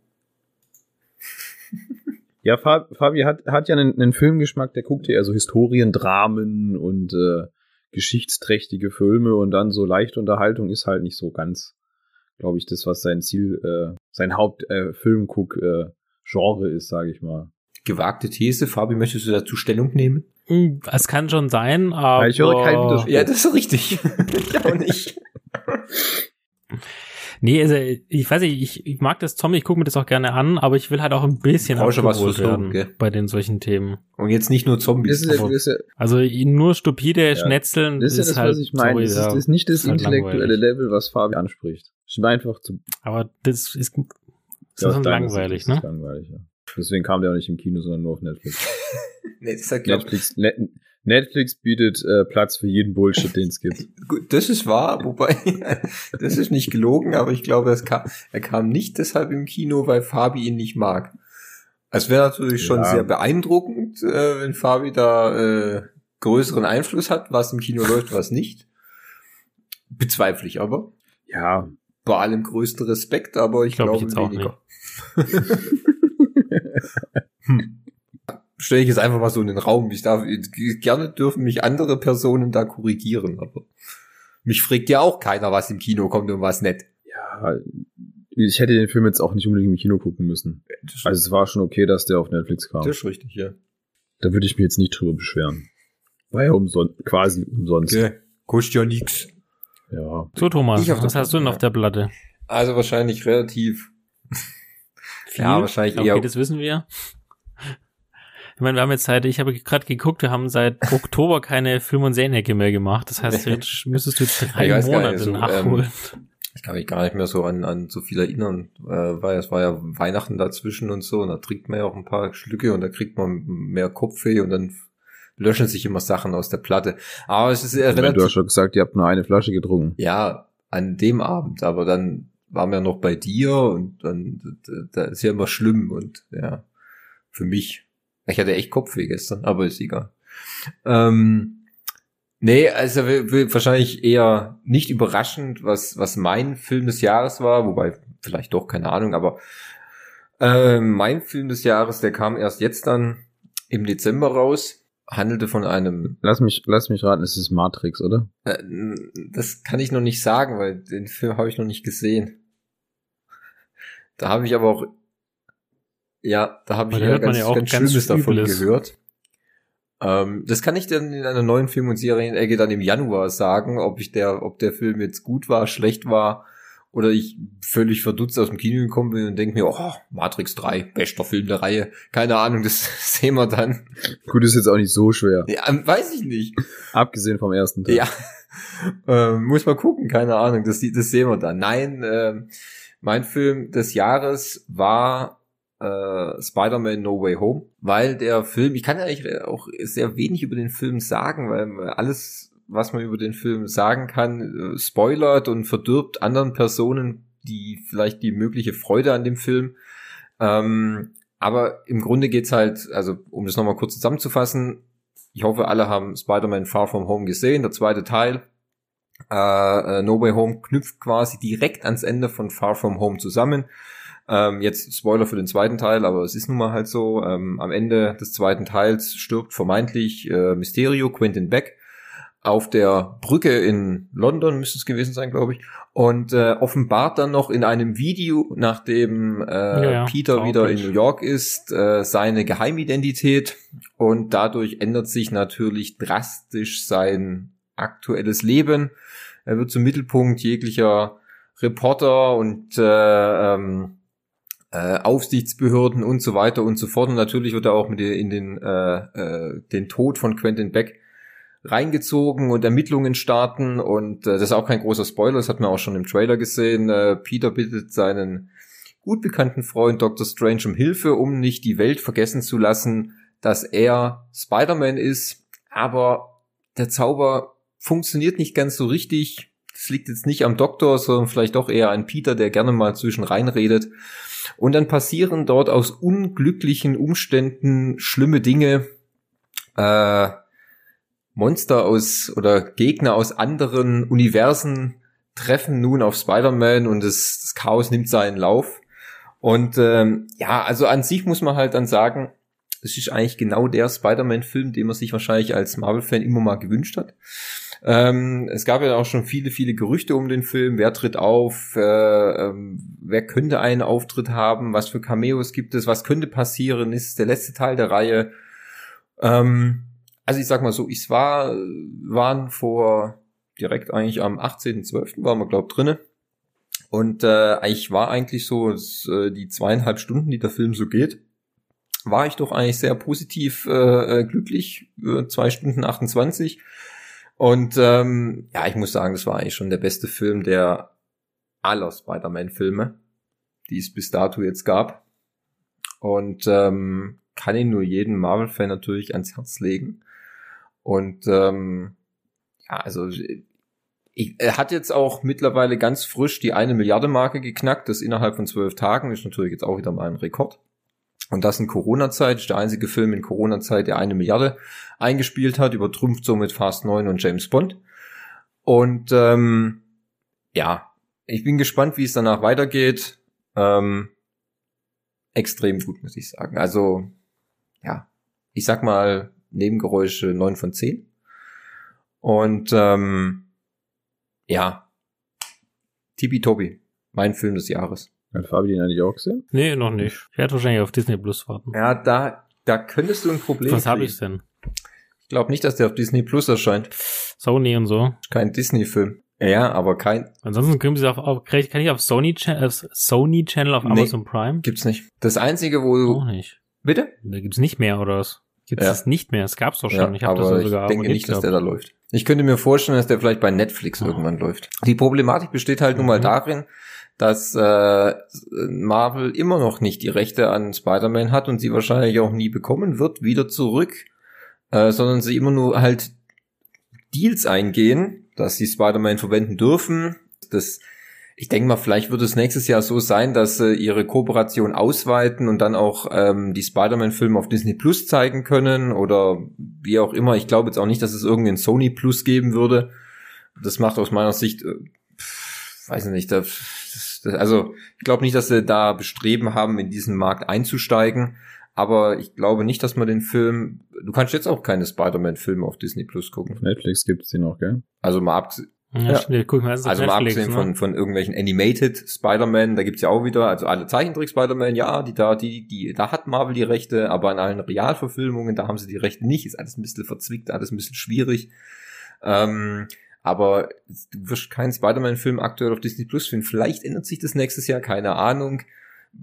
ja, Fabi hat, hat ja einen, einen Filmgeschmack, der guckt ja eher so Historiendramen und äh, geschichtsträchtige Filme und dann so leichte Unterhaltung ist halt nicht so ganz, glaube ich, das, was sein Ziel, äh, sein Hauptfilmguck-Genre äh, ist, sage ich mal gewagte These. Fabi, möchtest du dazu Stellung nehmen? Hm, es kann schon sein, aber. Ich höre keinen Widerspruch. Ja, das ist richtig. ich auch nicht. Nee, also ich weiß nicht, ich, ich mag das Zombie, ich gucke mir das auch gerne an, aber ich will halt auch ein bisschen Brauche was werden gell? bei den solchen Themen. Und jetzt nicht nur Zombies. Das ist, das ist, also nur stupide ja, Schnetzeln das ist, ist das, halt, was ich meine. Sorry, das, ist, das ist nicht das ist halt intellektuelle Level, was Fabi anspricht. Das ist einfach zu. Aber das ist, das ja, ist langweilig, ne? Langweilig, ja. Deswegen kam der auch nicht im Kino, sondern nur auf Netflix. nee, das hat, glaub, Netflix, Net, Netflix bietet äh, Platz für jeden Bullshit, den es gibt. Gut, das ist wahr, wobei das ist nicht gelogen, aber ich glaube, kam, er kam nicht deshalb im Kino, weil Fabi ihn nicht mag. Es wäre natürlich schon ja. sehr beeindruckend, äh, wenn Fabi da äh, größeren Einfluss hat, was im Kino läuft, was nicht. Bezweifle ich aber. Ja. Bei allem größten Respekt, aber ich, glaube ich weniger. Stelle ich jetzt einfach mal so in den Raum. Ich darf, gerne dürfen mich andere Personen da korrigieren, aber mich fragt ja auch keiner, was im Kino kommt und was nicht. Ja, ich hätte den Film jetzt auch nicht unbedingt im Kino gucken müssen. Also es war schon okay, dass der auf Netflix kam. Das ist richtig, ja. Da würde ich mich jetzt nicht drüber beschweren. War ja umsonst, quasi umsonst. Okay. Kostet ja nix. Ja. So, Thomas, was hast du denn auf der Platte? Also wahrscheinlich viel. Ja, wahrscheinlich okay, eher. Okay, das wissen wir. Ich meine, wir haben jetzt seit, ich habe gerade geguckt, wir haben seit Oktober keine Film- und Serienecke mehr gemacht. Das heißt, jetzt müsstest du drei Monate so, nachholen. Ähm, ich kann mich gar nicht mehr so an, an so viel erinnern, äh, weil es war ja Weihnachten dazwischen und so, und da trinkt man ja auch ein paar Schlücke und da kriegt man mehr Kopfweh und dann löschen sich immer Sachen aus der Platte. Aber es ist ja relativ. Du hast schon gesagt, ihr habt nur eine Flasche getrunken. Ja, an dem Abend, aber dann waren wir noch bei dir und dann, da ist ja immer schlimm und ja, für mich. Ich hatte echt Kopfweh gestern, aber ist egal. Ähm, nee, also wahrscheinlich eher nicht überraschend, was, was mein Film des Jahres war, wobei vielleicht doch, keine Ahnung, aber äh, mein Film des Jahres, der kam erst jetzt dann im Dezember raus handelte von einem. Lass mich, lass mich raten, es ist Matrix, oder? Äh, das kann ich noch nicht sagen, weil den Film habe ich noch nicht gesehen. Da habe ich aber auch, ja, da habe ich ja ganz, ja ganz Schlimmes davon ist. gehört. Ähm, das kann ich dann in einer neuen Film- und Serienecke dann im Januar sagen, ob ich der, ob der Film jetzt gut war, schlecht war oder ich völlig verdutzt aus dem Kino gekommen bin und denke mir, oh, Matrix 3, bester Film der Reihe. Keine Ahnung, das sehen wir dann. Gut, ist jetzt auch nicht so schwer. Ja, weiß ich nicht. Abgesehen vom ersten Teil. Ja. ähm, muss man gucken, keine Ahnung, das, das sehen wir dann. Nein, ähm, mein Film des Jahres war äh, Spider-Man No Way Home, weil der Film, ich kann ja eigentlich auch sehr wenig über den Film sagen, weil alles was man über den Film sagen kann, äh, spoilert und verdirbt anderen Personen die vielleicht die mögliche Freude an dem Film. Ähm, aber im Grunde geht's halt, also um das nochmal kurz zusammenzufassen, ich hoffe, alle haben Spider-Man Far From Home gesehen, der zweite Teil. Äh, äh, no Way Home knüpft quasi direkt ans Ende von Far From Home zusammen. Ähm, jetzt Spoiler für den zweiten Teil, aber es ist nun mal halt so. Ähm, am Ende des zweiten Teils stirbt vermeintlich äh, Mysterio, Quentin Beck. auf der Brücke in London, müsste es gewesen sein, glaube ich, und äh, offenbart dann noch in einem Video, nachdem äh, ja, ja, Peter wieder in New York ist, äh, seine Geheimidentität und dadurch ändert sich natürlich drastisch sein aktuelles Leben. Er wird zum Mittelpunkt jeglicher Reporter und äh, ähm, äh, Aufsichtsbehörden und so weiter und so fort. Und natürlich wird er auch mit in den, äh, äh, den Tod von Quentin Beck reingezogen und Ermittlungen starten. Und äh, das ist auch kein großer Spoiler, das hat man auch schon im Trailer gesehen. Äh, Peter bittet seinen gut bekannten Freund Dr. Strange um Hilfe, um nicht die Welt vergessen zu lassen, dass er Spider-Man ist. Aber der Zauber funktioniert nicht ganz so richtig. Das liegt jetzt nicht am Doktor, sondern vielleicht doch eher an Peter, der gerne mal zwischen reinredet. Und dann passieren dort aus unglücklichen Umständen schlimme Dinge. Äh, Monster aus oder Gegner aus anderen Universen treffen nun auf Spider-Man und das, das, Chaos nimmt seinen Lauf. Und ähm, ja, also an sich muss man halt dann sagen, es ist eigentlich genau der Spider-Man-Film, den man sich wahrscheinlich als Marvel-Fan immer mal gewünscht hat. Ähm, es gab ja auch schon viele, viele Gerüchte um den Film. Wer tritt auf? Äh, ähm, wer könnte einen Auftritt haben? Was für Cameos gibt es? Was könnte passieren? Ist der letzte Teil der Reihe? Ähm, also ich sag mal so, ich war, waren vor direkt eigentlich am 18.12. waren wir, glaub, drinne. Und äh, ich war eigentlich so äh, die zweieinhalb Stunden, die der Film so geht, war ich doch eigentlich sehr positiv äh, äh glücklich. Äh, zwei Stunden 28 und ähm, ja, ich muss sagen, das war eigentlich schon der beste Film der aller Spider-Man-Filme, die es bis dato jetzt gab. Und ähm, kann ihn nur jeden Marvel-Fan natürlich ans Herz legen. Und ähm, ja, also er hat jetzt auch mittlerweile ganz frisch die eine Milliarde Marke geknackt. Das innerhalb von zwölf Tagen ist natürlich jetzt auch wieder mal ein Rekord. Und das in Corona-Zeit, ist der einzige Film in Corona-Zeit, der eine Milliarde eingespielt hat, übertrümpft somit Fast 9 und James Bond. Und ähm, ja, ich bin gespannt, wie es danach weitergeht. Ähm, extrem gut, muss ich sagen. Also, ja, ich sag mal, Nebengeräusche 9 von 10. Und ähm, ja, Tibi-Tobi, mein Film des Jahres. Hat Fabi den eigentlich auch gesehen? Nee, noch nicht. Ich werde wahrscheinlich auf Disney Plus warten. Ja, da, da könntest du ein Problem Was habe ich denn? Ich glaube nicht, dass der auf Disney Plus erscheint. Sony und so. Kein Disney-Film. Ja, aber kein. Ansonsten können sie auf, auf kann ich auf Sony Channel, auf Sony Channel auf Amazon nee, Prime? Gibt's nicht. Das einzige, wo du. Auch nicht. Bitte? Da gibt's nicht mehr oder was? Gibt's ja. das nicht mehr? Es gab's doch schon. Ja, ich habe das ja sogar. Ich denke nicht, dass der da läuft. Ich könnte mir vorstellen, dass der vielleicht bei Netflix oh. irgendwann läuft. Die Problematik besteht halt mhm. nun mal mhm. darin, dass äh, Marvel immer noch nicht die Rechte an Spider-Man hat und sie wahrscheinlich auch nie bekommen wird, wieder zurück, äh, sondern sie immer nur halt Deals eingehen, dass sie Spider-Man verwenden dürfen. Das, ich denke mal, vielleicht wird es nächstes Jahr so sein, dass sie ihre Kooperation ausweiten und dann auch ähm, die Spider-Man-Filme auf Disney Plus zeigen können oder wie auch immer. Ich glaube jetzt auch nicht, dass es irgendeinen Sony Plus geben würde. Das macht aus meiner Sicht, äh, weiß nicht, da also ich glaube nicht, dass sie da Bestreben haben, in diesen Markt einzusteigen. Aber ich glaube nicht, dass man den Film. Du kannst jetzt auch keine Spider-Man-Filme auf Disney Plus gucken. Auf Netflix gibt es die noch, gell? Also mal abgesehen. Ja, ja. Stimmt, guck mal, also mal abgesehen ne? von, von irgendwelchen Animated Spider-Man, da gibt's ja auch wieder, also alle Zeichentrick-Spider-Man, ja, die da, die, die, da hat Marvel die Rechte, aber in allen Realverfilmungen, da haben sie die Rechte nicht, ist alles ein bisschen verzwickt, alles ein bisschen schwierig. Ähm, aber du wirst keinen Spider-Man-Film aktuell auf Disney Plus finden. Vielleicht ändert sich das nächstes Jahr, keine Ahnung.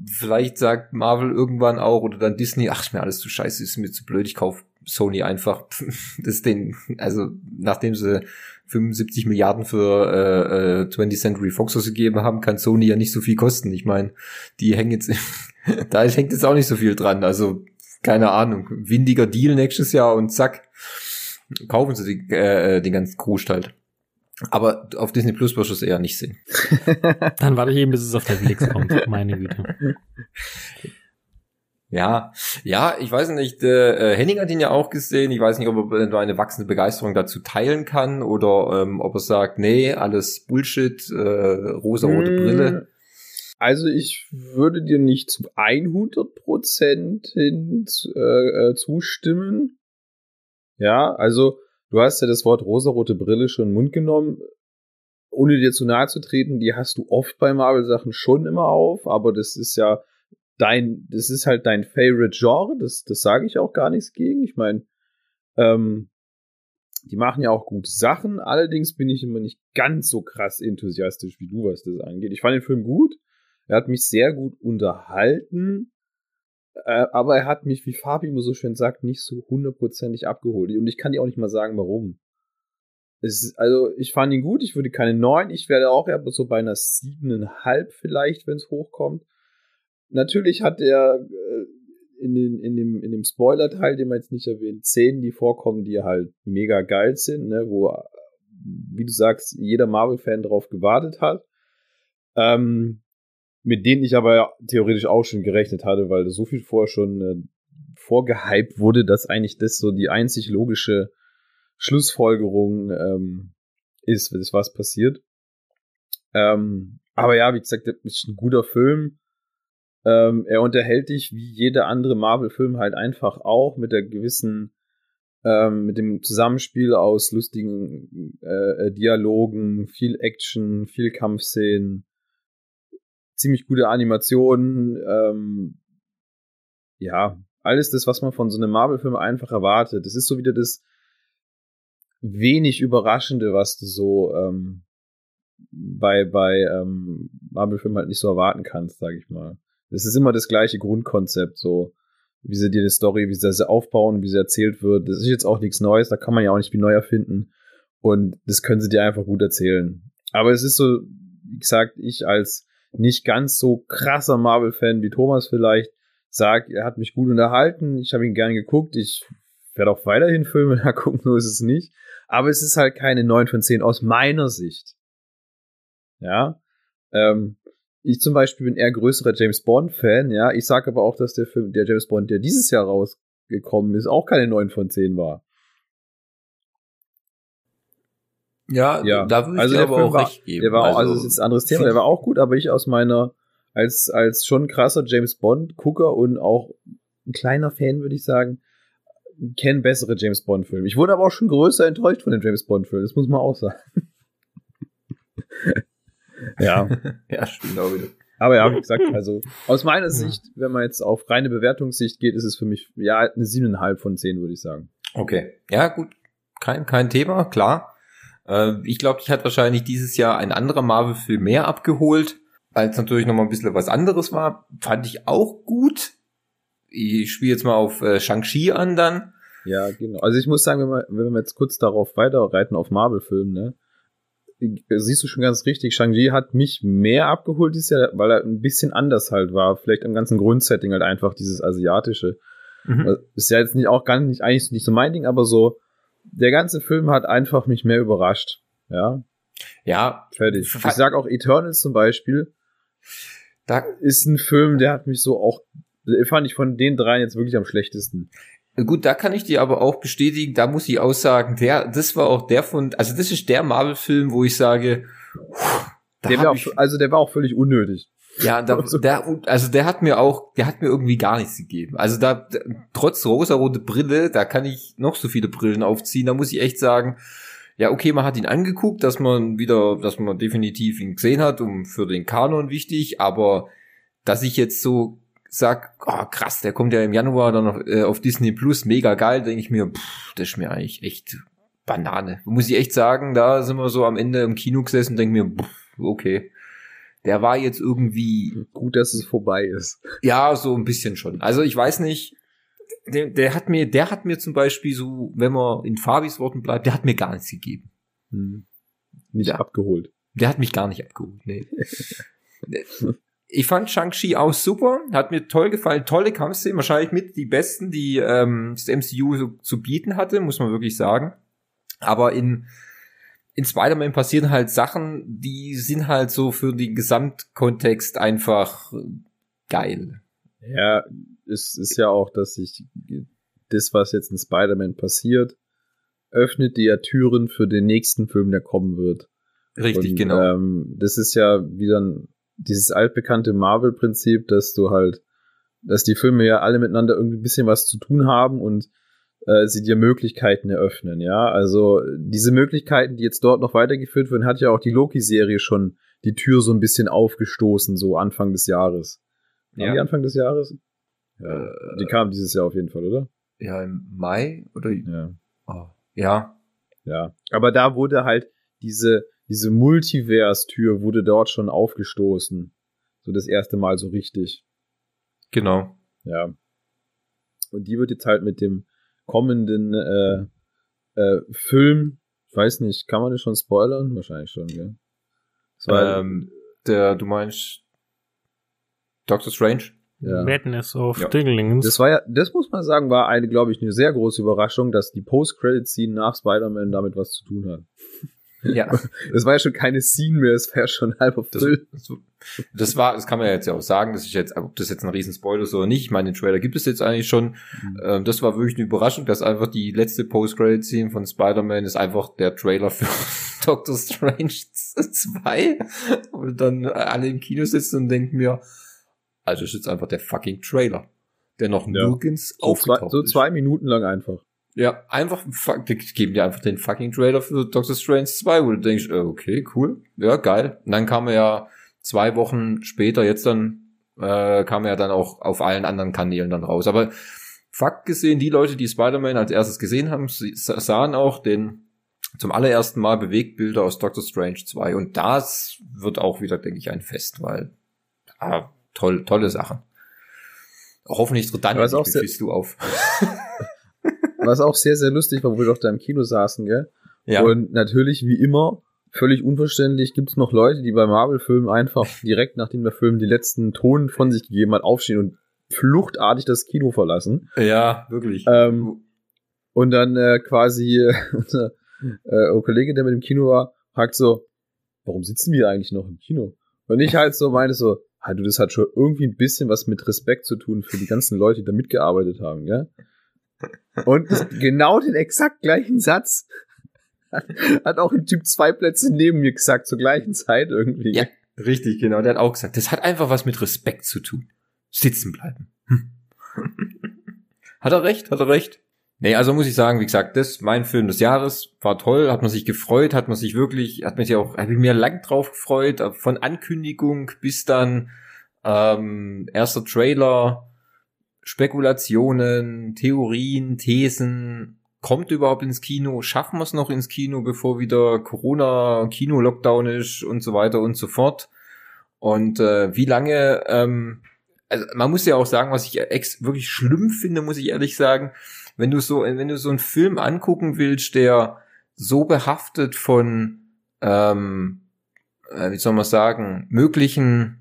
Vielleicht sagt Marvel irgendwann auch oder dann Disney, ach, ist mir alles zu scheiße, ist mir zu blöd, ich kauf Sony einfach. das den, also nachdem sie 75 Milliarden für äh, äh, 20th Century Fox ausgegeben haben, kann Sony ja nicht so viel kosten. Ich meine, die hängen jetzt, da hängt jetzt auch nicht so viel dran. Also keine Ahnung, windiger Deal nächstes Jahr und zack, kaufen sie die, äh, den ganzen Kruscht halt. Aber auf Disney Plus wirst du es eher nicht sehen. Dann warte ich eben, bis es auf Netflix kommt. Meine Güte. Ja, ja, ich weiß nicht, äh, Henning hat ihn ja auch gesehen. Ich weiß nicht, ob er eine wachsende Begeisterung dazu teilen kann oder ähm, ob er sagt, nee, alles Bullshit, äh, rosa-rote hm, Brille. Also ich würde dir nicht zu 100 Prozent hin, äh, äh, zustimmen. Ja, also du hast ja das Wort rosarote Brille schon im Mund genommen. Ohne dir zu nahe zu treten, die hast du oft bei Marvel-Sachen schon immer auf, aber das ist ja dein, das ist halt dein Favorite Genre, das, das sage ich auch gar nichts gegen. Ich meine, ähm, die machen ja auch gute Sachen, allerdings bin ich immer nicht ganz so krass enthusiastisch wie du, was das angeht. Ich fand den Film gut, er hat mich sehr gut unterhalten, äh, aber er hat mich, wie Fabi immer so schön sagt, nicht so hundertprozentig abgeholt. Und ich kann dir auch nicht mal sagen, warum. Es also, ich fand ihn gut, ich würde keine neun, ich werde auch eher so bei einer siebeneinhalb vielleicht, wenn es hochkommt. Natürlich hat er äh, in, den, in dem, in dem Spoiler-Teil, den wir jetzt nicht erwähnen, Szenen, die vorkommen, die halt mega geil sind, ne, wo, wie du sagst, jeder Marvel-Fan drauf gewartet hat. Ähm, mit denen ich aber theoretisch auch schon gerechnet hatte, weil so viel vorher schon äh, vorgehypt wurde, dass eigentlich das so die einzig logische Schlussfolgerung ähm, ist, ist was passiert. Ähm, aber ja, wie gesagt, das ist ein guter Film. Ähm, er unterhält dich wie jeder andere Marvel-Film halt einfach auch mit der gewissen, ähm, mit dem Zusammenspiel aus lustigen äh, äh, Dialogen, viel Action, viel Kampfszenen, ziemlich gute Animationen, ähm, ja, alles das, was man von so einem Marvel-Film einfach erwartet. Das ist so wieder das wenig Überraschende, was du so ähm, bei, bei ähm, Marvel-Filmen halt nicht so erwarten kannst, sag ich mal. Es ist immer das gleiche Grundkonzept, so wie sie dir die Story, wie sie das aufbauen, wie sie erzählt wird. Das ist jetzt auch nichts Neues, da kann man ja auch nicht wie neu erfinden. Und das können sie dir einfach gut erzählen. Aber es ist so, wie gesagt, ich als nicht ganz so krasser Marvel-Fan wie Thomas vielleicht sag, er hat mich gut unterhalten, ich habe ihn gern geguckt, ich werde auch weiterhin Filme da gucken, so ist es nicht. Aber es ist halt keine 9 von 10 aus meiner Sicht. Ja. Ähm, ich zum Beispiel bin eher größerer James Bond-Fan, ja. Ich sage aber auch, dass der Film, der James Bond, der dieses Jahr rausgekommen ist, auch keine 9 von 10 war. Ja, ja. da würde ich also dir aber Film auch war, recht geben. Der war also, auch, also das ist ein anderes Thema, der war auch gut, aber ich aus meiner, als, als schon krasser James Bond-Gucker und auch ein kleiner Fan, würde ich sagen, kenne bessere James Bond-Filme. Ich wurde aber auch schon größer enttäuscht von dem James Bond-Film, das muss man auch sagen. Ja. ja, stimmt auch wieder. Aber ja, wie gesagt, also aus meiner Sicht, wenn man jetzt auf reine Bewertungssicht geht, ist es für mich ja eine siebeneinhalb von zehn, würde ich sagen. Okay. Ja, gut. Kein, kein Thema, klar. Äh, ich glaube, ich hat wahrscheinlich dieses Jahr ein anderer Marvel-Film mehr abgeholt, weil es natürlich nochmal ein bisschen was anderes war. Fand ich auch gut. Ich spiele jetzt mal auf äh, Shang-Chi an dann. Ja, genau. Also ich muss sagen, wenn wir, wenn wir jetzt kurz darauf weiterreiten auf Marvel-Filmen, ne? siehst du schon ganz richtig, Shang-Chi hat mich mehr abgeholt dieses Jahr, weil er ein bisschen anders halt war. Vielleicht im ganzen Grundsetting halt einfach dieses asiatische. Mhm. Ist ja jetzt nicht auch gar nicht, eigentlich nicht so mein Ding, aber so, der ganze Film hat einfach mich mehr überrascht. Ja. Ja. Fertig. Ich sag auch Eternals zum Beispiel. Da ist ein Film, der hat mich so auch, fand ich von den dreien jetzt wirklich am schlechtesten. Gut, da kann ich dir aber auch bestätigen, da muss ich aussagen, der, das war auch der von, also das ist der Marvel-Film, wo ich sage, der war auch, also der war auch völlig unnötig. Ja, da, der, also der hat mir auch, der hat mir irgendwie gar nichts gegeben. Also da, trotz rosa-rote Brille, da kann ich noch so viele Brillen aufziehen, da muss ich echt sagen, ja, okay, man hat ihn angeguckt, dass man wieder, dass man definitiv ihn gesehen hat, um für den Kanon wichtig, aber dass ich jetzt so sag, oh, krass, der kommt ja im Januar dann auf, äh, auf Disney Plus, mega geil, denke ich mir, pff, das ist mir eigentlich echt Banane. Muss ich echt sagen, da sind wir so am Ende im Kino gesessen und denken mir, pff, okay. Der war jetzt irgendwie. Gut, dass es vorbei ist. Ja, so ein bisschen schon. Also ich weiß nicht, der, der hat mir, der hat mir zum Beispiel so, wenn man in Fabis Worten bleibt, der hat mir gar nichts gegeben. Hm. Nicht der, abgeholt. Der hat mich gar nicht abgeholt, nee. ich fand Shang-Chi auch super, hat mir toll gefallen, tolle Kampfszenen, wahrscheinlich mit die besten, die ähm, das MCU so zu bieten hatte, muss man wirklich sagen. Aber in in Spider-Man passieren halt Sachen, die sind halt so für den Gesamtkontext einfach geil. Ja, es ist ja auch, dass sich das, was jetzt in Spider-Man passiert, öffnet die ja Türen für den nächsten Film, der kommen wird. Richtig, Und, genau. Ähm, das ist ja wieder ein dieses altbekannte Marvel-Prinzip, dass du halt, dass die Filme ja alle miteinander irgendwie ein bisschen was zu tun haben und äh, sie dir Möglichkeiten eröffnen, ja. Also diese Möglichkeiten, die jetzt dort noch weitergeführt werden, hat ja auch die Loki-Serie schon die Tür so ein bisschen aufgestoßen, so Anfang des Jahres. Ja. die Anfang des Jahres? Ja, äh, die kam dieses Jahr auf jeden Fall, oder? Ja, im Mai oder? Ja. Oh, ja. Ja. Aber da wurde halt diese, diese Multiverse-Tür wurde dort schon aufgestoßen. So das erste Mal so richtig. Genau. Ja. Und die wird jetzt halt mit dem kommenden äh, äh, Film, ich weiß nicht, kann man das schon spoilern? Wahrscheinlich schon, gell? Ähm, der, du meinst Doctor Strange? Ja. Madness of ja. Dinglings. Das war ja, das muss man sagen, war eine, glaube ich, eine sehr große Überraschung, dass die Post-Credit-Scene nach Spider-Man damit was zu tun hat. Ja. Das war ja schon keine Scene mehr, es war ja schon halb auf das, das, das, war, das kann man ja jetzt ja auch sagen, dass ich jetzt, ob das jetzt ein riesen Spoiler ist oder nicht, ich meine, den Trailer gibt es jetzt eigentlich schon. Mhm. Ähm, das war wirklich eine Überraschung, dass einfach die letzte Post-Credit-Scene von Spider-Man ist einfach der Trailer für Doctor Strange 2. Und dann alle im Kino sitzen und denken mir, also ist jetzt einfach der fucking Trailer, der noch ja. nirgends so aufgetaucht zwei, So zwei Minuten lang einfach. Ja, einfach, die geben dir einfach den fucking Trailer für Doctor Strange 2, wo du denkst, äh, okay, cool, ja, geil. Und dann kam er ja zwei Wochen später, jetzt dann, äh, kam er ja dann auch auf allen anderen Kanälen dann raus. Aber Fakt gesehen, die Leute, die Spider-Man als erstes gesehen haben, sahen auch den zum allerersten Mal Bewegtbilder aus Doctor Strange 2. Und das wird auch wieder, denke ich, ein Fest, weil ah, toll, tolle Sache. Hoffentlich tritt dann auch du auf. Was auch sehr, sehr lustig war, wo wir doch da im Kino saßen, gell? Ja. Und natürlich, wie immer, völlig unverständlich, gibt es noch Leute, die bei Marvel-Filmen einfach direkt nachdem der Film die letzten Ton von sich gegeben hat, aufstehen und fluchtartig das Kino verlassen. Ja, wirklich. Ähm, und dann äh, quasi äh, unser äh, Kollege, der mit dem Kino war, fragt so, warum sitzen wir eigentlich noch im Kino? Und ich halt so meine so, ah, du, das hat schon irgendwie ein bisschen was mit Respekt zu tun für die ganzen Leute, die da mitgearbeitet haben, gell? Und genau den exakt gleichen Satz hat, auch ein Typ zwei Plätze neben mir gesagt, zur gleichen Zeit irgendwie. Ja, richtig, genau. Der hat auch gesagt, das hat einfach was mit Respekt zu tun. Sitzen bleiben. Hm. hat er recht, hat er recht. Nee, also muss ich sagen, wie gesagt, das mein Film des Jahres war toll, hat man sich gefreut, hat man sich wirklich, hat mich auch, habe ich mir lang drauf gefreut, von Ankündigung bis dann ähm, erster Trailer, Spekulationen, Theorien, Thesen, kommt überhaupt ins Kino, schaffen wir es noch ins Kino, bevor wieder Corona, Kino-Lockdown ist und so weiter und so fort. Und äh, wie lange, ähm, also man muss ja auch sagen, was ich ex wirklich schlimm finde, muss ich ehrlich sagen, wenn du so, wenn du so einen Film angucken willst, der so behaftet von, ähm, äh, wie soll man sagen, möglichen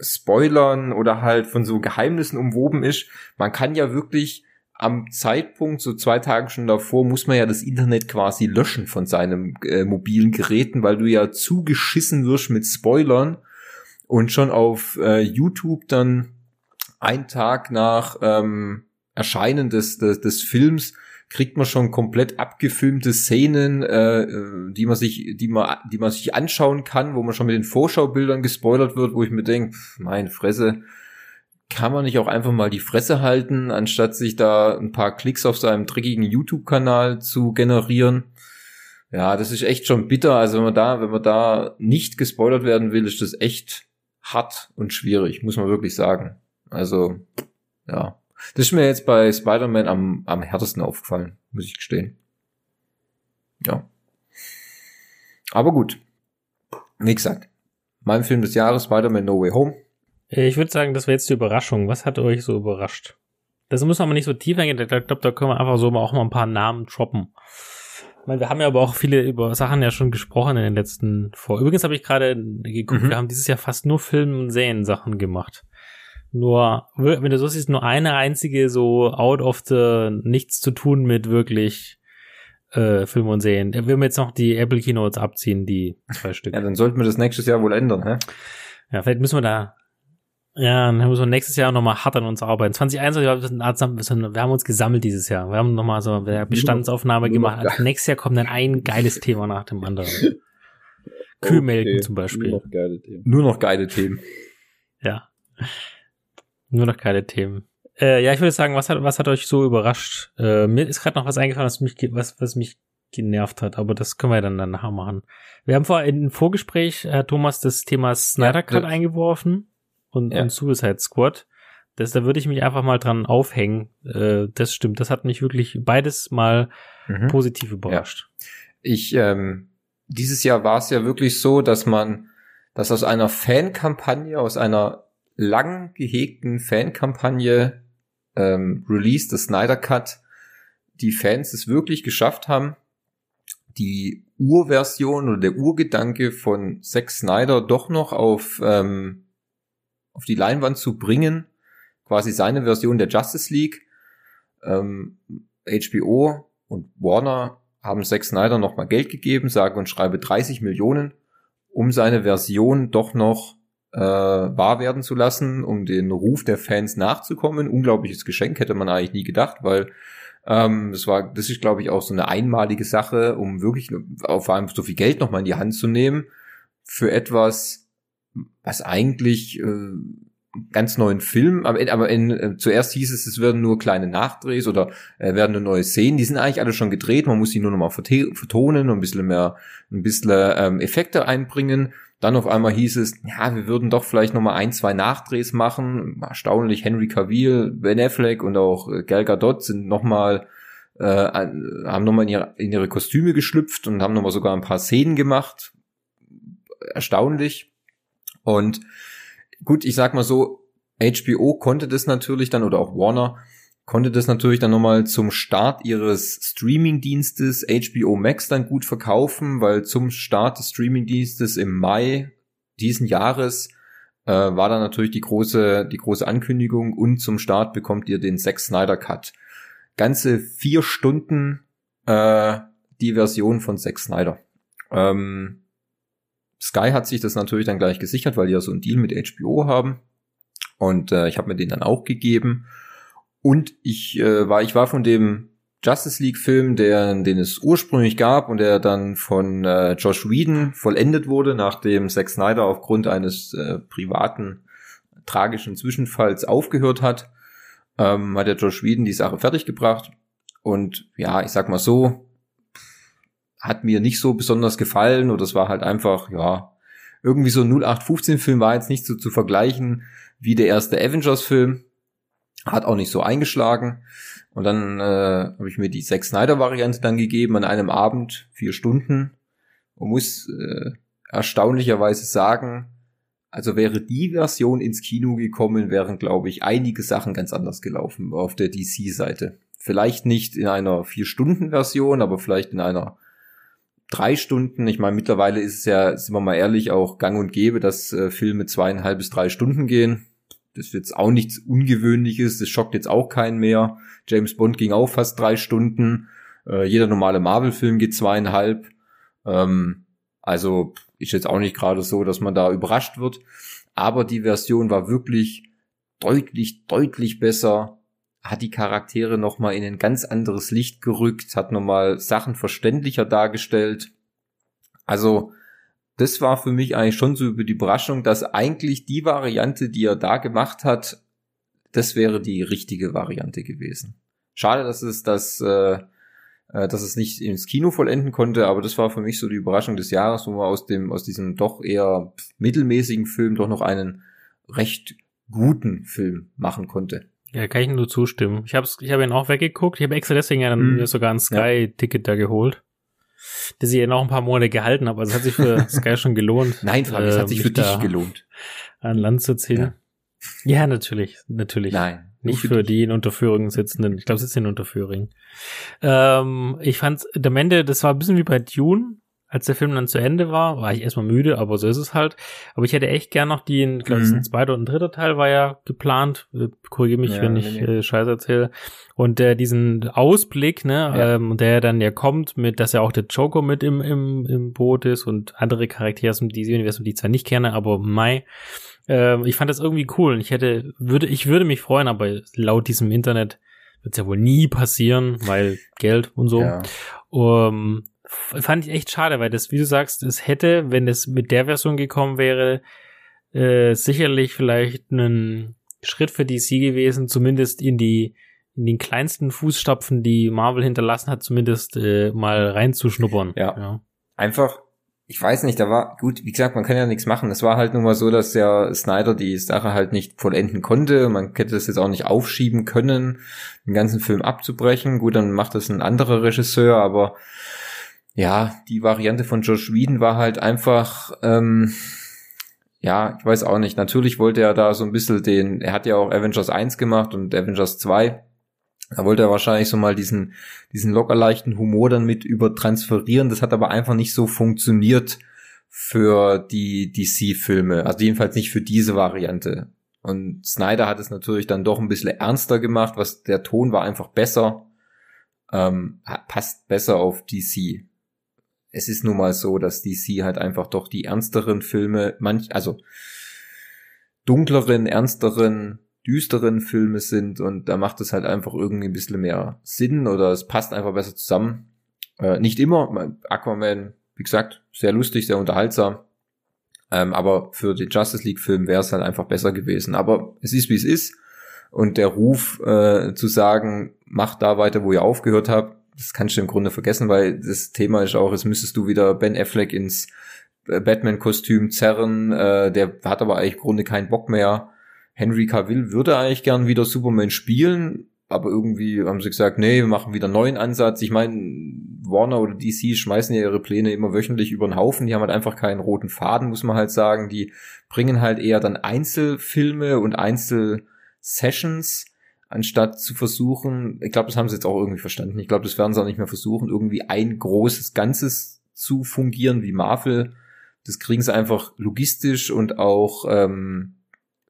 Spoilern oder halt von so Geheimnissen umwoben ist. Man kann ja wirklich am Zeitpunkt, so zwei Tage schon davor, muss man ja das Internet quasi löschen von seinem äh, mobilen Geräten, weil du ja zugeschissen wirst mit Spoilern und schon auf äh, YouTube dann ein Tag nach ähm, Erscheinen des, des, des Films kriegt man schon komplett abgefilmte Szenen, äh, die man sich, die man, die man sich anschauen kann, wo man schon mit den Vorschaubildern gespoilert wird, wo ich mir denke, mein Fresse, kann man nicht auch einfach mal die Fresse halten, anstatt sich da ein paar Klicks auf seinem dreckigen YouTube-Kanal zu generieren? Ja, das ist echt schon bitter. Also wenn man da, wenn man da nicht gespoilert werden will, ist das echt hart und schwierig, muss man wirklich sagen. Also, ja. Das ist mir jetzt bei Spider-Man am, am härtesten aufgefallen, muss ich gestehen. Ja. Aber gut. Wie gesagt, mein Film des Jahres, Spider-Man No Way Home. Ich würde sagen, das wäre jetzt die Überraschung. Was hat euch so überrascht? Das müssen wir aber nicht so tief eingehen. Ich glaube, da können wir einfach so auch mal ein paar Namen droppen. Ich meine, wir haben ja aber auch viele über Sachen ja schon gesprochen in den letzten vor. Übrigens habe ich gerade geguckt, mhm. wir haben dieses Jahr fast nur Film- und Serien-Sachen gemacht nur, wenn du so siehst, nur eine einzige so out of the nichts zu tun mit wirklich äh, Film und Serien. Wir haben jetzt noch die Apple Keynotes abziehen, die zwei Stück. Ja, dann sollten wir das nächstes Jahr wohl ändern, hä? Ja, vielleicht müssen wir da ja, dann müssen wir nächstes Jahr nochmal hart an uns arbeiten. 2021, wir haben uns gesammelt dieses Jahr. Wir haben nochmal so eine Bestandsaufnahme gemacht. Also nächstes Jahr kommt dann ein geiles Thema nach dem anderen. Kühlmelken okay. zum Beispiel. Nur noch geile Themen. Nur noch geile Themen. Ja. Nur noch keine Themen. Äh, ja, ich würde sagen, was hat, was hat euch so überrascht? Äh, mir ist gerade noch was eingefallen, was mich, was, was mich genervt hat, aber das können wir dann, dann nachher machen. Wir haben vorher im Vorgespräch, Herr Thomas, das Thema Snyder Cut ja, eingeworfen und, ja. und Suicide Squad. Das, da würde ich mich einfach mal dran aufhängen. Äh, das stimmt, das hat mich wirklich beides mal mhm. positiv überrascht. Ja. Ich, ähm, dieses Jahr war es ja wirklich so, dass man, dass aus einer Fankampagne, aus einer lang gehegten Fankampagne ähm, Release des Snyder Cut, die Fans es wirklich geschafft haben, die Urversion oder der Urgedanke von Zack Snyder doch noch auf, ähm, auf die Leinwand zu bringen, quasi seine Version der Justice League. Ähm, HBO und Warner haben Zack Snyder nochmal Geld gegeben, sage und schreibe 30 Millionen, um seine Version doch noch äh, wahr werden zu lassen, um den Ruf der Fans nachzukommen. Unglaubliches Geschenk hätte man eigentlich nie gedacht, weil ähm, das war, das ist, glaube ich, auch so eine einmalige Sache, um wirklich vor allem so viel Geld nochmal in die Hand zu nehmen für etwas, was eigentlich äh, ganz neuen Film, aber, aber in, äh, zuerst hieß es, es werden nur kleine Nachdrehs oder äh, werden nur neue Szenen, die sind eigentlich alle schon gedreht, man muss sie nur noch mal vertonen und ein bisschen mehr, ein bisschen ähm, Effekte einbringen. Dann auf einmal hieß es, ja, wir würden doch vielleicht noch mal ein, zwei Nachdrehs machen. Erstaunlich, Henry Cavill, Ben Affleck und auch äh, Gal Gadot sind noch mal äh, haben nochmal in ihre, in ihre Kostüme geschlüpft und haben nochmal sogar ein paar Szenen gemacht. Erstaunlich. Und gut, ich sag mal so, HBO konnte das natürlich dann oder auch Warner konnte das natürlich dann nochmal zum Start ihres Streaming-Dienstes HBO Max dann gut verkaufen, weil zum Start des Streaming-Dienstes im Mai diesen Jahres äh, war dann natürlich die große, die große Ankündigung und zum Start bekommt ihr den Zack Snyder Cut. Ganze vier Stunden äh, die Version von Zack Snyder. Ähm, Sky hat sich das natürlich dann gleich gesichert, weil die ja so einen Deal mit HBO haben. Und äh, ich habe mir den dann auch gegeben. Und ich äh, war, ich war von dem Justice League Film, der, den es ursprünglich gab und der dann von äh, Josh Whedon vollendet wurde, nachdem Zack Snyder aufgrund eines äh, privaten tragischen Zwischenfalls aufgehört hat, ähm, hat der Josh Whedon die Sache fertiggebracht. Und ja, ich sag mal so, hat mir nicht so besonders gefallen oder es war halt einfach, ja, irgendwie so ein 0815-Film war jetzt nicht so zu vergleichen wie der erste Avengers-Film. Hat auch nicht so eingeschlagen. Und dann äh, habe ich mir die Zack Snyder-Variante dann gegeben an einem Abend, vier Stunden. Und muss äh, erstaunlicherweise sagen, also wäre die Version ins Kino gekommen, wären, glaube ich, einige Sachen ganz anders gelaufen auf der DC-Seite. Vielleicht nicht in einer Vier-Stunden-Version, aber vielleicht in einer drei Stunden. Ich meine, mittlerweile ist es ja, sind wir mal ehrlich, auch gang und gäbe, dass äh, Filme zweieinhalb bis drei Stunden gehen. Das ist jetzt auch nichts Ungewöhnliches, das schockt jetzt auch keinen mehr. James Bond ging auch fast drei Stunden. Äh, jeder normale Marvel-Film geht zweieinhalb. Ähm, also ist jetzt auch nicht gerade so, dass man da überrascht wird. Aber die Version war wirklich deutlich, deutlich besser hat die Charaktere nochmal in ein ganz anderes Licht gerückt, hat nochmal Sachen verständlicher dargestellt. Also, das war für mich eigentlich schon so über die Überraschung, dass eigentlich die Variante, die er da gemacht hat, das wäre die richtige Variante gewesen. Schade, dass es das, äh, äh, dass es nicht ins Kino vollenden konnte, aber das war für mich so die Überraschung des Jahres, wo man aus dem, aus diesem doch eher mittelmäßigen Film doch noch einen recht guten Film machen konnte. Ja, kann ich nur zustimmen. Ich habe ich hab ihn auch weggeguckt. Ich habe extra deswegen ja dann mm. sogar ein Sky-Ticket da geholt. Das ich ja noch ein paar Monate gehalten habe. Also es hat sich für Sky schon gelohnt. Nein, Fabi, es hat sich für dich gelohnt. An Land zu ziehen. Ja. ja, natürlich, natürlich. Nein. Nicht für, für die in Unterführung sitzenden. Ich glaube, sitzen in Unterführung. Ähm, ich fand, der Ende, das war ein bisschen wie bei Dune als der Film dann zu Ende war, war ich erstmal müde, aber so ist es halt. Aber ich hätte echt gern noch ich glaube, mhm. ein zweiter und ein dritter Teil war ja geplant. Äh, korrigiere mich, ja, wenn ich nee. äh, Scheiße erzähle. Und äh, diesen Ausblick, ne, ja. ähm, der dann ja kommt, mit, dass ja auch der Joker mit im, im, im Boot ist und andere Charaktere aus dem DC-Universum, die ich zwar nicht kenne, aber Mai. Äh, ich fand das irgendwie cool. Ich hätte, würde, ich würde mich freuen, aber laut diesem Internet wird es ja wohl nie passieren, weil Geld und so. Ja. Um, fand ich echt schade, weil das, wie du sagst, es hätte, wenn es mit der Version gekommen wäre, äh, sicherlich vielleicht einen Schritt für DC gewesen, zumindest in die in den kleinsten Fußstapfen, die Marvel hinterlassen hat, zumindest äh, mal reinzuschnuppern. Ja. ja. Einfach, ich weiß nicht, da war, gut, wie gesagt, man kann ja nichts machen. Es war halt nun mal so, dass der Snyder die Sache halt nicht vollenden konnte. Man hätte das jetzt auch nicht aufschieben können, den ganzen Film abzubrechen. Gut, dann macht das ein anderer Regisseur, aber ja, die Variante von Josh Whedon war halt einfach, ähm, ja, ich weiß auch nicht. Natürlich wollte er da so ein bisschen den, er hat ja auch Avengers 1 gemacht und Avengers 2 da wollte er wahrscheinlich so mal diesen, diesen locker leichten Humor dann mit übertransferieren. Das hat aber einfach nicht so funktioniert für die DC-Filme. Also jedenfalls nicht für diese Variante. Und Snyder hat es natürlich dann doch ein bisschen ernster gemacht, was der Ton war einfach besser, ähm, passt besser auf DC. Es ist nun mal so, dass DC halt einfach doch die ernsteren Filme, manch, also dunkleren, ernsteren düsteren Filme sind und da macht es halt einfach irgendwie ein bisschen mehr Sinn oder es passt einfach besser zusammen. Äh, nicht immer, Aquaman, wie gesagt, sehr lustig, sehr unterhaltsam. Ähm, aber für den Justice League Film wäre es halt einfach besser gewesen. Aber es ist wie es ist. Und der Ruf äh, zu sagen, macht da weiter, wo ihr aufgehört habt, das kannst du im Grunde vergessen, weil das Thema ist auch, es müsstest du wieder Ben Affleck ins äh, Batman-Kostüm zerren, äh, der hat aber eigentlich im Grunde keinen Bock mehr. Henry Cavill würde eigentlich gern wieder Superman spielen, aber irgendwie haben sie gesagt, nee, wir machen wieder einen neuen Ansatz. Ich meine, Warner oder DC schmeißen ja ihre Pläne immer wöchentlich über den Haufen. Die haben halt einfach keinen roten Faden, muss man halt sagen. Die bringen halt eher dann Einzelfilme und Einzelsessions, anstatt zu versuchen, ich glaube, das haben sie jetzt auch irgendwie verstanden. Ich glaube, das werden sie auch nicht mehr versuchen, irgendwie ein großes Ganzes zu fungieren wie Marvel. Das kriegen sie einfach logistisch und auch ähm,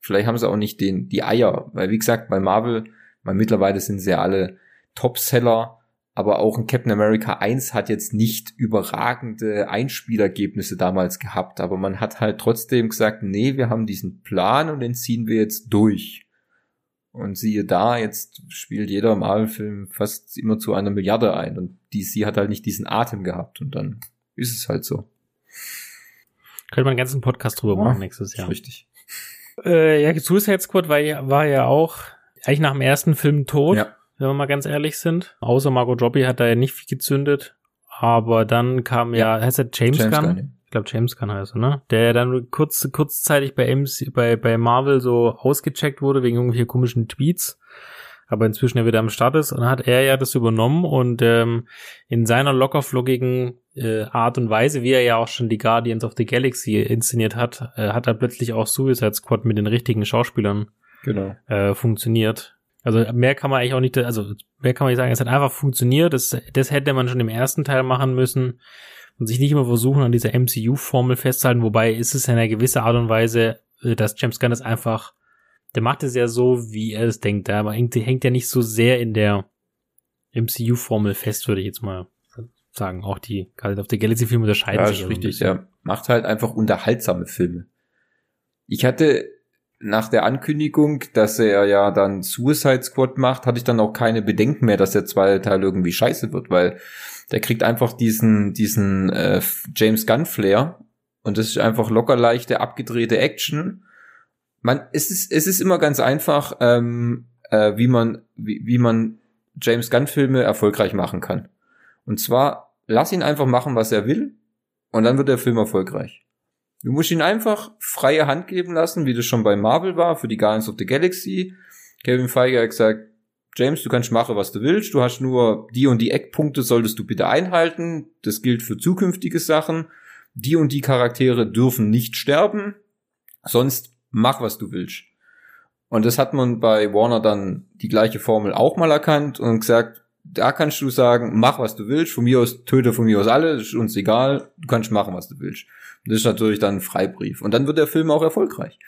Vielleicht haben sie auch nicht den, die Eier, weil wie gesagt, bei Marvel, weil mittlerweile sind sie ja alle Topseller, aber auch ein Captain America 1 hat jetzt nicht überragende Einspielergebnisse damals gehabt, aber man hat halt trotzdem gesagt, nee, wir haben diesen Plan und den ziehen wir jetzt durch. Und siehe da, jetzt spielt jeder Marvel-Film fast immer zu einer Milliarde ein und DC hat halt nicht diesen Atem gehabt und dann ist es halt so. Könnte man einen ganzen Podcast drüber machen nächstes Jahr. Richtig. Äh, ja, Suicide Squad war ja, war ja auch eigentlich nach dem ersten Film tot, ja. wenn wir mal ganz ehrlich sind. Außer Margot Robbie hat da ja nicht viel gezündet. Aber dann kam ja, ja heißt er James, James Gunn? Gunn glaube James Gunn heißt er, ne? Der dann kurz, kurzzeitig bei, MC, bei, bei Marvel so ausgecheckt wurde wegen irgendwelcher komischen Tweets aber inzwischen ja wieder am Start ist. Und hat er ja das übernommen und ähm, in seiner lockerflockigen äh, Art und Weise, wie er ja auch schon die Guardians of the Galaxy inszeniert hat, äh, hat er plötzlich auch Suicide Squad mit den richtigen Schauspielern genau. äh, funktioniert. Also mehr kann man eigentlich auch nicht, also mehr kann man nicht sagen, es hat einfach funktioniert. Das, das hätte man schon im ersten Teil machen müssen und sich nicht immer versuchen, an dieser MCU-Formel festzuhalten, wobei ist es in einer gewissen Art und Weise, äh, dass James Gunn es einfach der macht es ja so, wie er es denkt. Aber hängt, hängt ja nicht so sehr in der MCU-Formel fest, würde ich jetzt mal sagen. Auch die Guardians of the Galaxy-Filme unterscheiden ja, sich. Ja, richtig, der macht halt einfach unterhaltsame Filme. Ich hatte nach der Ankündigung, dass er ja dann Suicide Squad macht, hatte ich dann auch keine Bedenken mehr, dass der zweite Teil irgendwie scheiße wird, weil der kriegt einfach diesen, diesen äh, James Gunn Flair und das ist einfach locker leichte, abgedrehte Action man, es ist, es ist immer ganz einfach, ähm, äh, wie man, wie, wie man James Gunn Filme erfolgreich machen kann. Und zwar, lass ihn einfach machen, was er will, und dann wird der Film erfolgreich. Du musst ihn einfach freie Hand geben lassen, wie das schon bei Marvel war, für die Guardians of the Galaxy. Kevin Feige hat gesagt, James, du kannst machen, was du willst. Du hast nur die und die Eckpunkte solltest du bitte einhalten. Das gilt für zukünftige Sachen. Die und die Charaktere dürfen nicht sterben. Sonst mach was du willst. Und das hat man bei Warner dann die gleiche Formel auch mal erkannt und gesagt, da kannst du sagen, mach was du willst, von mir aus töte von mir aus alle, ist uns egal, du kannst machen, was du willst. Das ist natürlich dann ein Freibrief. Und dann wird der Film auch erfolgreich.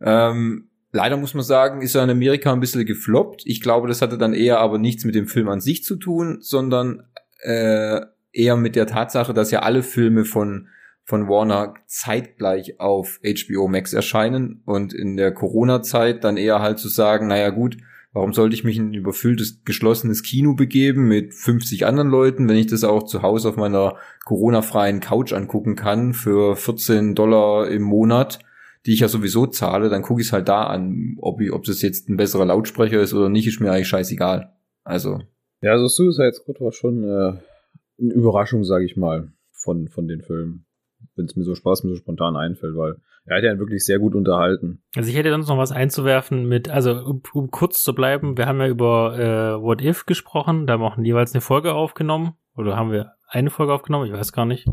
Ähm, leider muss man sagen, ist er in Amerika ein bisschen gefloppt. Ich glaube, das hatte dann eher aber nichts mit dem Film an sich zu tun, sondern äh, eher mit der Tatsache, dass ja alle Filme von von Warner zeitgleich auf HBO Max erscheinen und in der Corona-Zeit dann eher halt zu sagen, naja gut, warum sollte ich mich in ein überfülltes, geschlossenes Kino begeben mit 50 anderen Leuten, wenn ich das auch zu Hause auf meiner Corona-freien Couch angucken kann für 14 Dollar im Monat, die ich ja sowieso zahle, dann gucke ich es halt da an, ob ich, ob das jetzt ein besserer Lautsprecher ist oder nicht, ist mir eigentlich scheißegal. Also. Ja, also Suicide Squad war schon äh, eine Überraschung, sage ich mal, von, von den Filmen. Wenn es mir so Spaß mir so spontan einfällt, weil er hat ja wirklich sehr gut unterhalten. Also ich hätte sonst noch was einzuwerfen mit, also um, um kurz zu bleiben, wir haben ja über äh, What If gesprochen, da haben wir auch jeweils eine Folge aufgenommen. Oder haben wir eine Folge aufgenommen? Ich weiß gar nicht.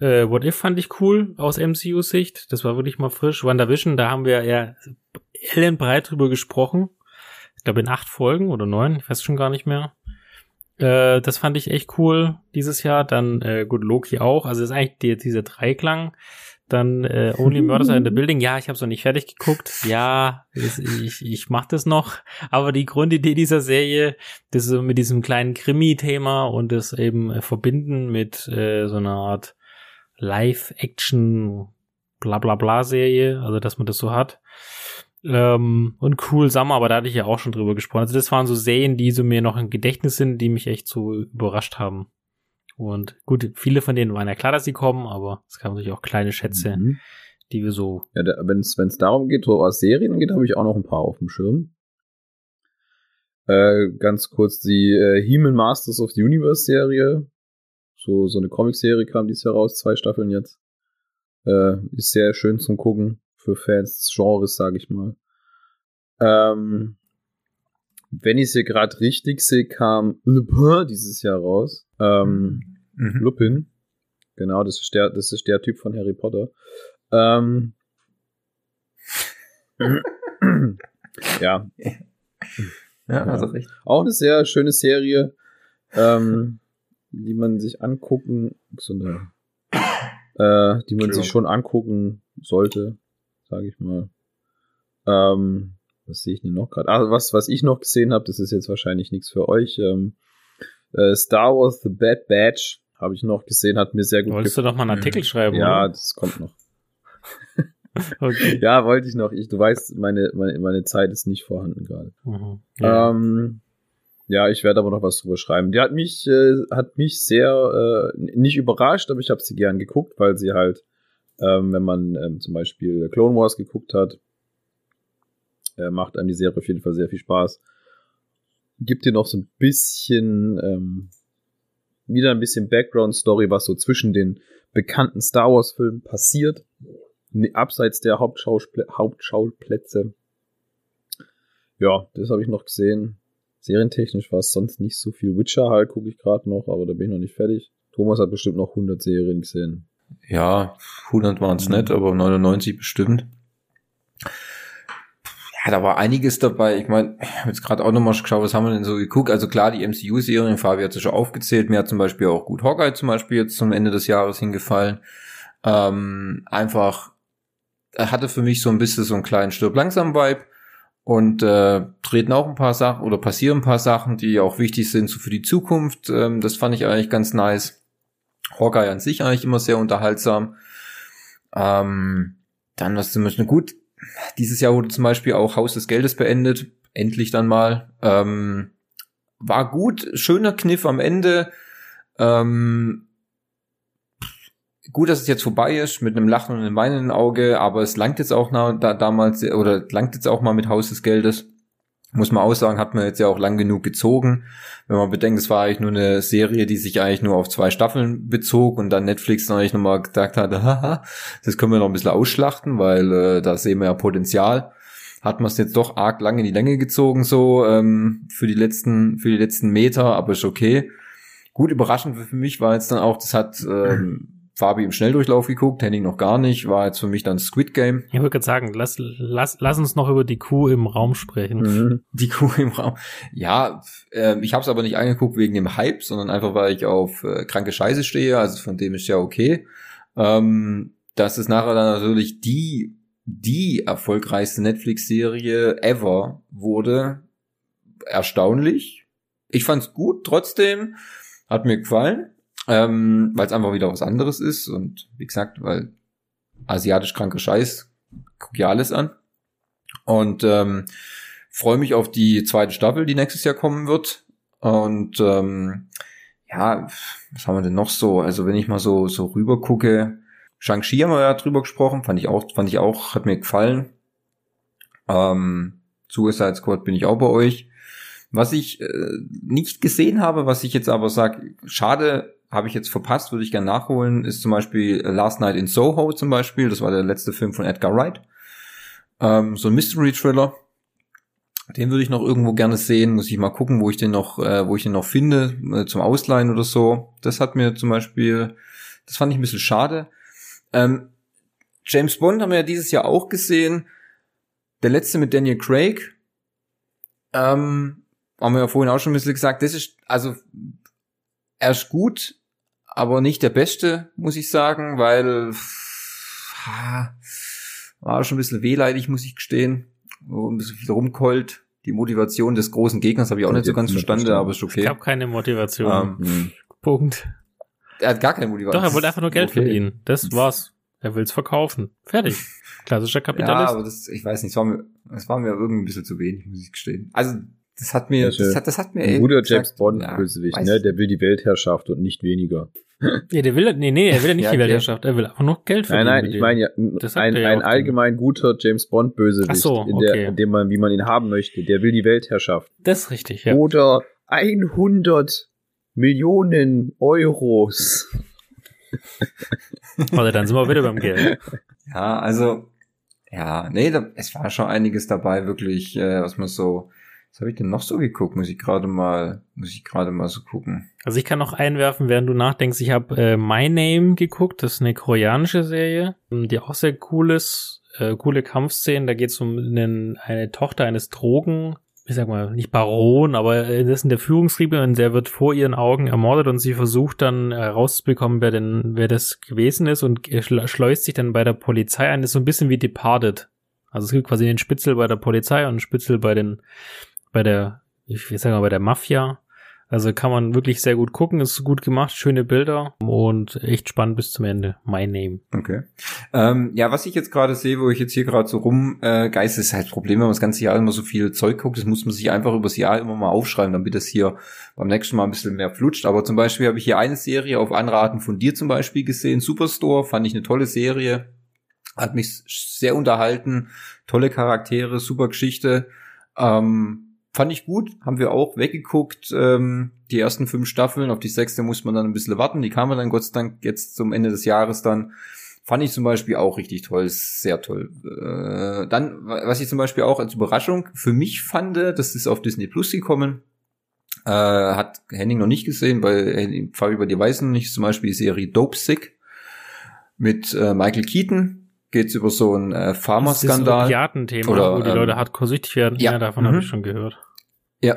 Äh, What If fand ich cool aus MCU-Sicht. Das war wirklich mal frisch. WandaVision, da haben wir ja ellenbreit drüber gesprochen. Ich glaube in acht Folgen oder neun, ich weiß schon gar nicht mehr. Äh, das fand ich echt cool dieses Jahr. Dann äh, gut, Loki auch. Also das ist eigentlich die, dieser Dreiklang. Dann äh, Only Murders in the Building. Ja, ich habe es noch nicht fertig geguckt. Ja, ist, ich, ich mache das noch. Aber die Grundidee dieser Serie, das ist mit diesem kleinen Krimi-Thema und das eben äh, verbinden mit äh, so einer Art Live-Action bla bla bla Serie, also dass man das so hat. Ähm, und Cool Summer, aber da hatte ich ja auch schon drüber gesprochen. Also das waren so Serien, die so mir noch im Gedächtnis sind, die mich echt so überrascht haben. Und gut, viele von denen waren ja klar, dass sie kommen, aber es kamen natürlich auch kleine Schätze, mhm. die wir so. Ja, wenn es darum geht, so was Serien geht, habe ich auch noch ein paar auf dem Schirm. Äh, ganz kurz die äh, He-Man Masters of the Universe Serie. So, so eine Comic-Serie kam dieses Jahr raus, zwei Staffeln jetzt. Äh, ist sehr schön zum Gucken für Fans des Genres, sage ich mal. Ähm, wenn ich es hier gerade richtig sehe, kam Lupin dieses Jahr raus. Ähm, mhm. Lupin. Genau, das ist der, das ist der Typ von Harry Potter. Ähm, ja. Ja, also recht. Auch eine sehr schöne Serie, ähm, die man sich angucken, eine, äh, die man sich schon angucken sollte, sage ich mal. Ähm, was sehe ich denn noch gerade? Ah, was, was ich noch gesehen habe, das ist jetzt wahrscheinlich nichts für euch. Ähm, äh, Star Wars The Bad Batch habe ich noch gesehen, hat mir sehr gut Wolltest gefallen. du doch mal einen Artikel mhm. schreiben? Ja, oder? das kommt noch. okay. Ja, wollte ich noch. Ich, du weißt, meine, meine, meine Zeit ist nicht vorhanden gerade. Mhm. Ja. Ähm, ja, ich werde aber noch was drüber schreiben. Die hat mich, äh, hat mich sehr äh, nicht überrascht, aber ich habe sie gern geguckt, weil sie halt, ähm, wenn man ähm, zum Beispiel Clone Wars geguckt hat, äh, macht einem die Serie auf jeden Fall sehr viel Spaß. Gibt dir noch so ein bisschen, ähm, wieder ein bisschen Background-Story, was so zwischen den bekannten Star Wars-Filmen passiert. Abseits der Hauptschauspl Hauptschauplätze. Ja, das habe ich noch gesehen. Serientechnisch war es sonst nicht so viel. Witcher halt gucke ich gerade noch, aber da bin ich noch nicht fertig. Thomas hat bestimmt noch 100 Serien gesehen. Ja, 100 waren es mhm. nicht, aber 99 bestimmt. Ja, da war einiges dabei. Ich meine, ich habe jetzt gerade auch nochmal geschaut, was haben wir denn so geguckt. Also klar, die MCU-Serien, Fabi hat es schon aufgezählt. Mir hat zum Beispiel auch gut Hawkeye zum Beispiel jetzt zum Ende des Jahres hingefallen. Ähm, einfach, er hatte für mich so ein bisschen so einen kleinen Stirb langsam Vibe und äh, treten auch ein paar Sachen oder passieren ein paar Sachen, die auch wichtig sind so für die Zukunft. Ähm, das fand ich eigentlich ganz nice. Hawkeye an sich eigentlich immer sehr unterhaltsam. Ähm, dann was zum Beispiel gut dieses Jahr wurde zum Beispiel auch Haus des Geldes beendet. Endlich dann mal. Ähm, war gut, schöner Kniff am Ende. Ähm, gut, dass es jetzt vorbei ist, mit einem Lachen und einem weinenden Auge, aber es langt jetzt auch na, da, damals, oder langt jetzt auch mal mit Haus des Geldes muss man auch sagen, hat man jetzt ja auch lang genug gezogen. Wenn man bedenkt, es war eigentlich nur eine Serie, die sich eigentlich nur auf zwei Staffeln bezog und dann Netflix dann eigentlich nochmal gesagt hat, haha, das können wir noch ein bisschen ausschlachten, weil äh, da sehen wir ja Potenzial. Hat man es jetzt doch arg lang in die Länge gezogen, so ähm, für die letzten, für die letzten Meter, aber ist okay. Gut überraschend für mich war jetzt dann auch, das hat ähm, Fabi im Schnelldurchlauf geguckt, Henning noch gar nicht, war jetzt für mich dann Squid Game. Ich würde gerade sagen, lass, lass, lass uns noch über die Kuh im Raum sprechen. Mhm. Die Kuh im Raum. Ja, äh, ich habe es aber nicht angeguckt wegen dem Hype, sondern einfach, weil ich auf äh, kranke Scheiße stehe, also von dem ist ja okay. Ähm, das ist nachher dann natürlich die, die erfolgreichste Netflix-Serie ever wurde. Erstaunlich. Ich fand's gut, trotzdem. Hat mir gefallen ähm, weil es einfach wieder was anderes ist und wie gesagt, weil asiatisch kranke Scheiß, guck ja alles an und ähm, freue mich auf die zweite Staffel, die nächstes Jahr kommen wird und ähm, ja, was haben wir denn noch so? Also wenn ich mal so so rüber gucke, Shang-Chi haben wir ja drüber gesprochen, fand ich auch, fand ich auch, hat mir gefallen. Ähm, Suicide Squad bin ich auch bei euch. Was ich äh, nicht gesehen habe, was ich jetzt aber sage, schade, habe ich jetzt verpasst, würde ich gerne nachholen, ist zum Beispiel Last Night in Soho zum Beispiel. Das war der letzte Film von Edgar Wright. Ähm, so ein Mystery-Thriller. Den würde ich noch irgendwo gerne sehen. Muss ich mal gucken, wo ich den noch, äh, wo ich den noch finde, äh, zum Ausleihen oder so. Das hat mir zum Beispiel, das fand ich ein bisschen schade. Ähm, James Bond haben wir ja dieses Jahr auch gesehen. Der letzte mit Daniel Craig. Ähm, haben wir ja vorhin auch schon ein bisschen gesagt. Das ist, also, er ist gut, aber nicht der beste, muss ich sagen, weil, ha, war schon ein bisschen wehleidig, muss ich gestehen. Wo ein bisschen viel rumkeult. Die Motivation des großen Gegners habe ich auch nicht so ganz verstanden, aber ist okay. Ich habe keine Motivation. Ähm, Punkt. Er hat gar keine Motivation. Doch, er wollte einfach nur Geld okay. verdienen. Das war's. Er will's verkaufen. Fertig. Klassischer Kapitalist. Ja, aber das, ich weiß nicht, es war mir, es war mir irgendwie ein bisschen zu wenig, muss ich gestehen. Also, das hat mir, das hat, das hat mir. Ein guter James Bond Bösewicht, ne? Der will die Weltherrschaft und nicht weniger. Nee, der will, nee, nee, er will ja nicht ja, die Weltherrschaft, er will einfach nur Geld verdienen. Nein, nein, ich meine ja, ein, ein allgemein guter James Bond Bösewicht, so, okay. in, der, in dem man, wie man ihn haben möchte, der will die Weltherrschaft. Das ist richtig, ja. Oder 100 Millionen Euros. Warte, dann sind wir wieder beim Geld. Ja, also, ja, nee, da, es war schon einiges dabei, wirklich, äh, was man so, was habe ich denn noch so geguckt? Muss ich gerade mal, muss ich gerade mal so gucken. Also ich kann noch einwerfen, während du nachdenkst, ich habe äh, My Name geguckt, das ist eine koreanische Serie, die auch sehr cool ist, äh, coole Kampfszenen. Da geht es um einen, eine Tochter eines Drogen, ich sag mal, nicht Baron, aber äh, das ist der Führungsriebe und der wird vor ihren Augen ermordet und sie versucht dann herauszubekommen, wer denn, wer das gewesen ist und schleust sich dann bei der Polizei ein. Das ist so ein bisschen wie Departed. Also es gibt quasi den Spitzel bei der Polizei und einen Spitzel bei den bei der, ich will sagen, bei der Mafia. Also kann man wirklich sehr gut gucken, ist gut gemacht, schöne Bilder und echt spannend bis zum Ende. My Name. Okay. Ähm, ja, was ich jetzt gerade sehe, wo ich jetzt hier gerade so rumgeist, äh, ist halt das Problem, wenn man das ganze Jahr immer so viel Zeug guckt, das muss man sich einfach übers Jahr immer mal aufschreiben, damit das hier beim nächsten Mal ein bisschen mehr flutscht. Aber zum Beispiel habe ich hier eine Serie auf Anraten von dir zum Beispiel gesehen, Superstore, fand ich eine tolle Serie, hat mich sehr unterhalten, tolle Charaktere, super Geschichte. Ähm, Fand ich gut, haben wir auch weggeguckt. Ähm, die ersten fünf Staffeln, auf die sechste muss man dann ein bisschen warten. Die kamen dann Gott sei Dank jetzt zum Ende des Jahres dann. Fand ich zum Beispiel auch richtig toll, sehr toll. Äh, dann, was ich zum Beispiel auch als Überraschung für mich fand, das ist auf Disney Plus gekommen. Äh, hat Henning noch nicht gesehen, weil Fabi die Weißen nicht, zum Beispiel die Serie Dope Sick mit äh, Michael Keaton, geht's über so einen äh, Pharmaskandal. Das ist ein Thema, oder, wo die ähm, Leute hardcore süchtig werden. Ja, ja davon mhm. habe ich schon gehört. Ja.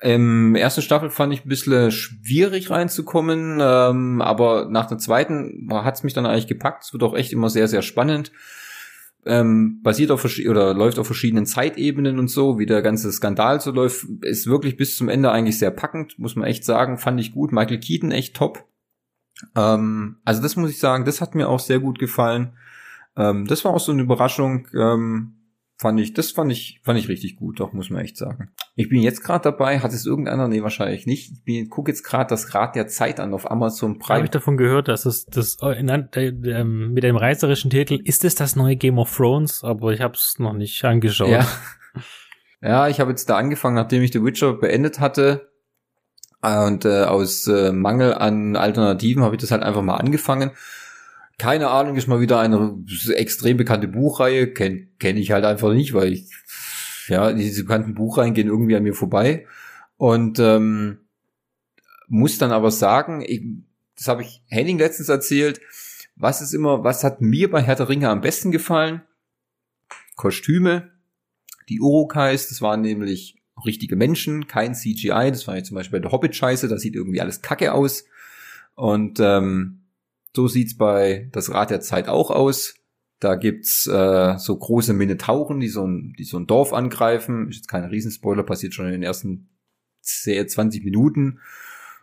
Im ersten Staffel fand ich ein bisschen schwierig reinzukommen, ähm, aber nach der zweiten hat's mich dann eigentlich gepackt. Es wird auch echt immer sehr, sehr spannend. Ähm, basiert auf oder läuft auf verschiedenen Zeitebenen und so, wie der ganze Skandal so läuft, ist wirklich bis zum Ende eigentlich sehr packend, muss man echt sagen, fand ich gut. Michael Keaton echt top. Ähm, also das muss ich sagen, das hat mir auch sehr gut gefallen. Ähm, das war auch so eine Überraschung. Ähm, fand ich, das fand ich, fand ich richtig gut, doch, muss man echt sagen. Ich bin jetzt gerade dabei, hat es irgendeiner? Nee, wahrscheinlich nicht. Ich bin, guck jetzt gerade das Rad der Zeit an auf Amazon Prime. Habe ich davon gehört, dass es das in, äh, äh, mit dem reißerischen Titel ist es das neue Game of Thrones, aber ich habe es noch nicht angeschaut. Ja, ja ich habe jetzt da angefangen, nachdem ich The Witcher beendet hatte. Und äh, aus äh, Mangel an Alternativen habe ich das halt einfach mal angefangen keine Ahnung, ist mal wieder eine extrem bekannte Buchreihe. Kenne kenn ich halt einfach nicht, weil ich, ja, diese bekannten Buchreihen gehen irgendwie an mir vorbei. Und ähm, muss dann aber sagen, ich, das habe ich Henning letztens erzählt, was ist immer, was hat mir bei der Ringe am besten gefallen? Kostüme, die Urukais, das waren nämlich richtige Menschen, kein CGI, das war jetzt zum Beispiel bei der Hobbit-Scheiße, da sieht irgendwie alles kacke aus. Und ähm, so sieht's bei das Rad der Zeit auch aus. Da gibt's äh, so große Minotauren, die so ein, die so ein Dorf angreifen. Ist jetzt kein Riesenspoiler, passiert schon in den ersten 10, 20 Minuten.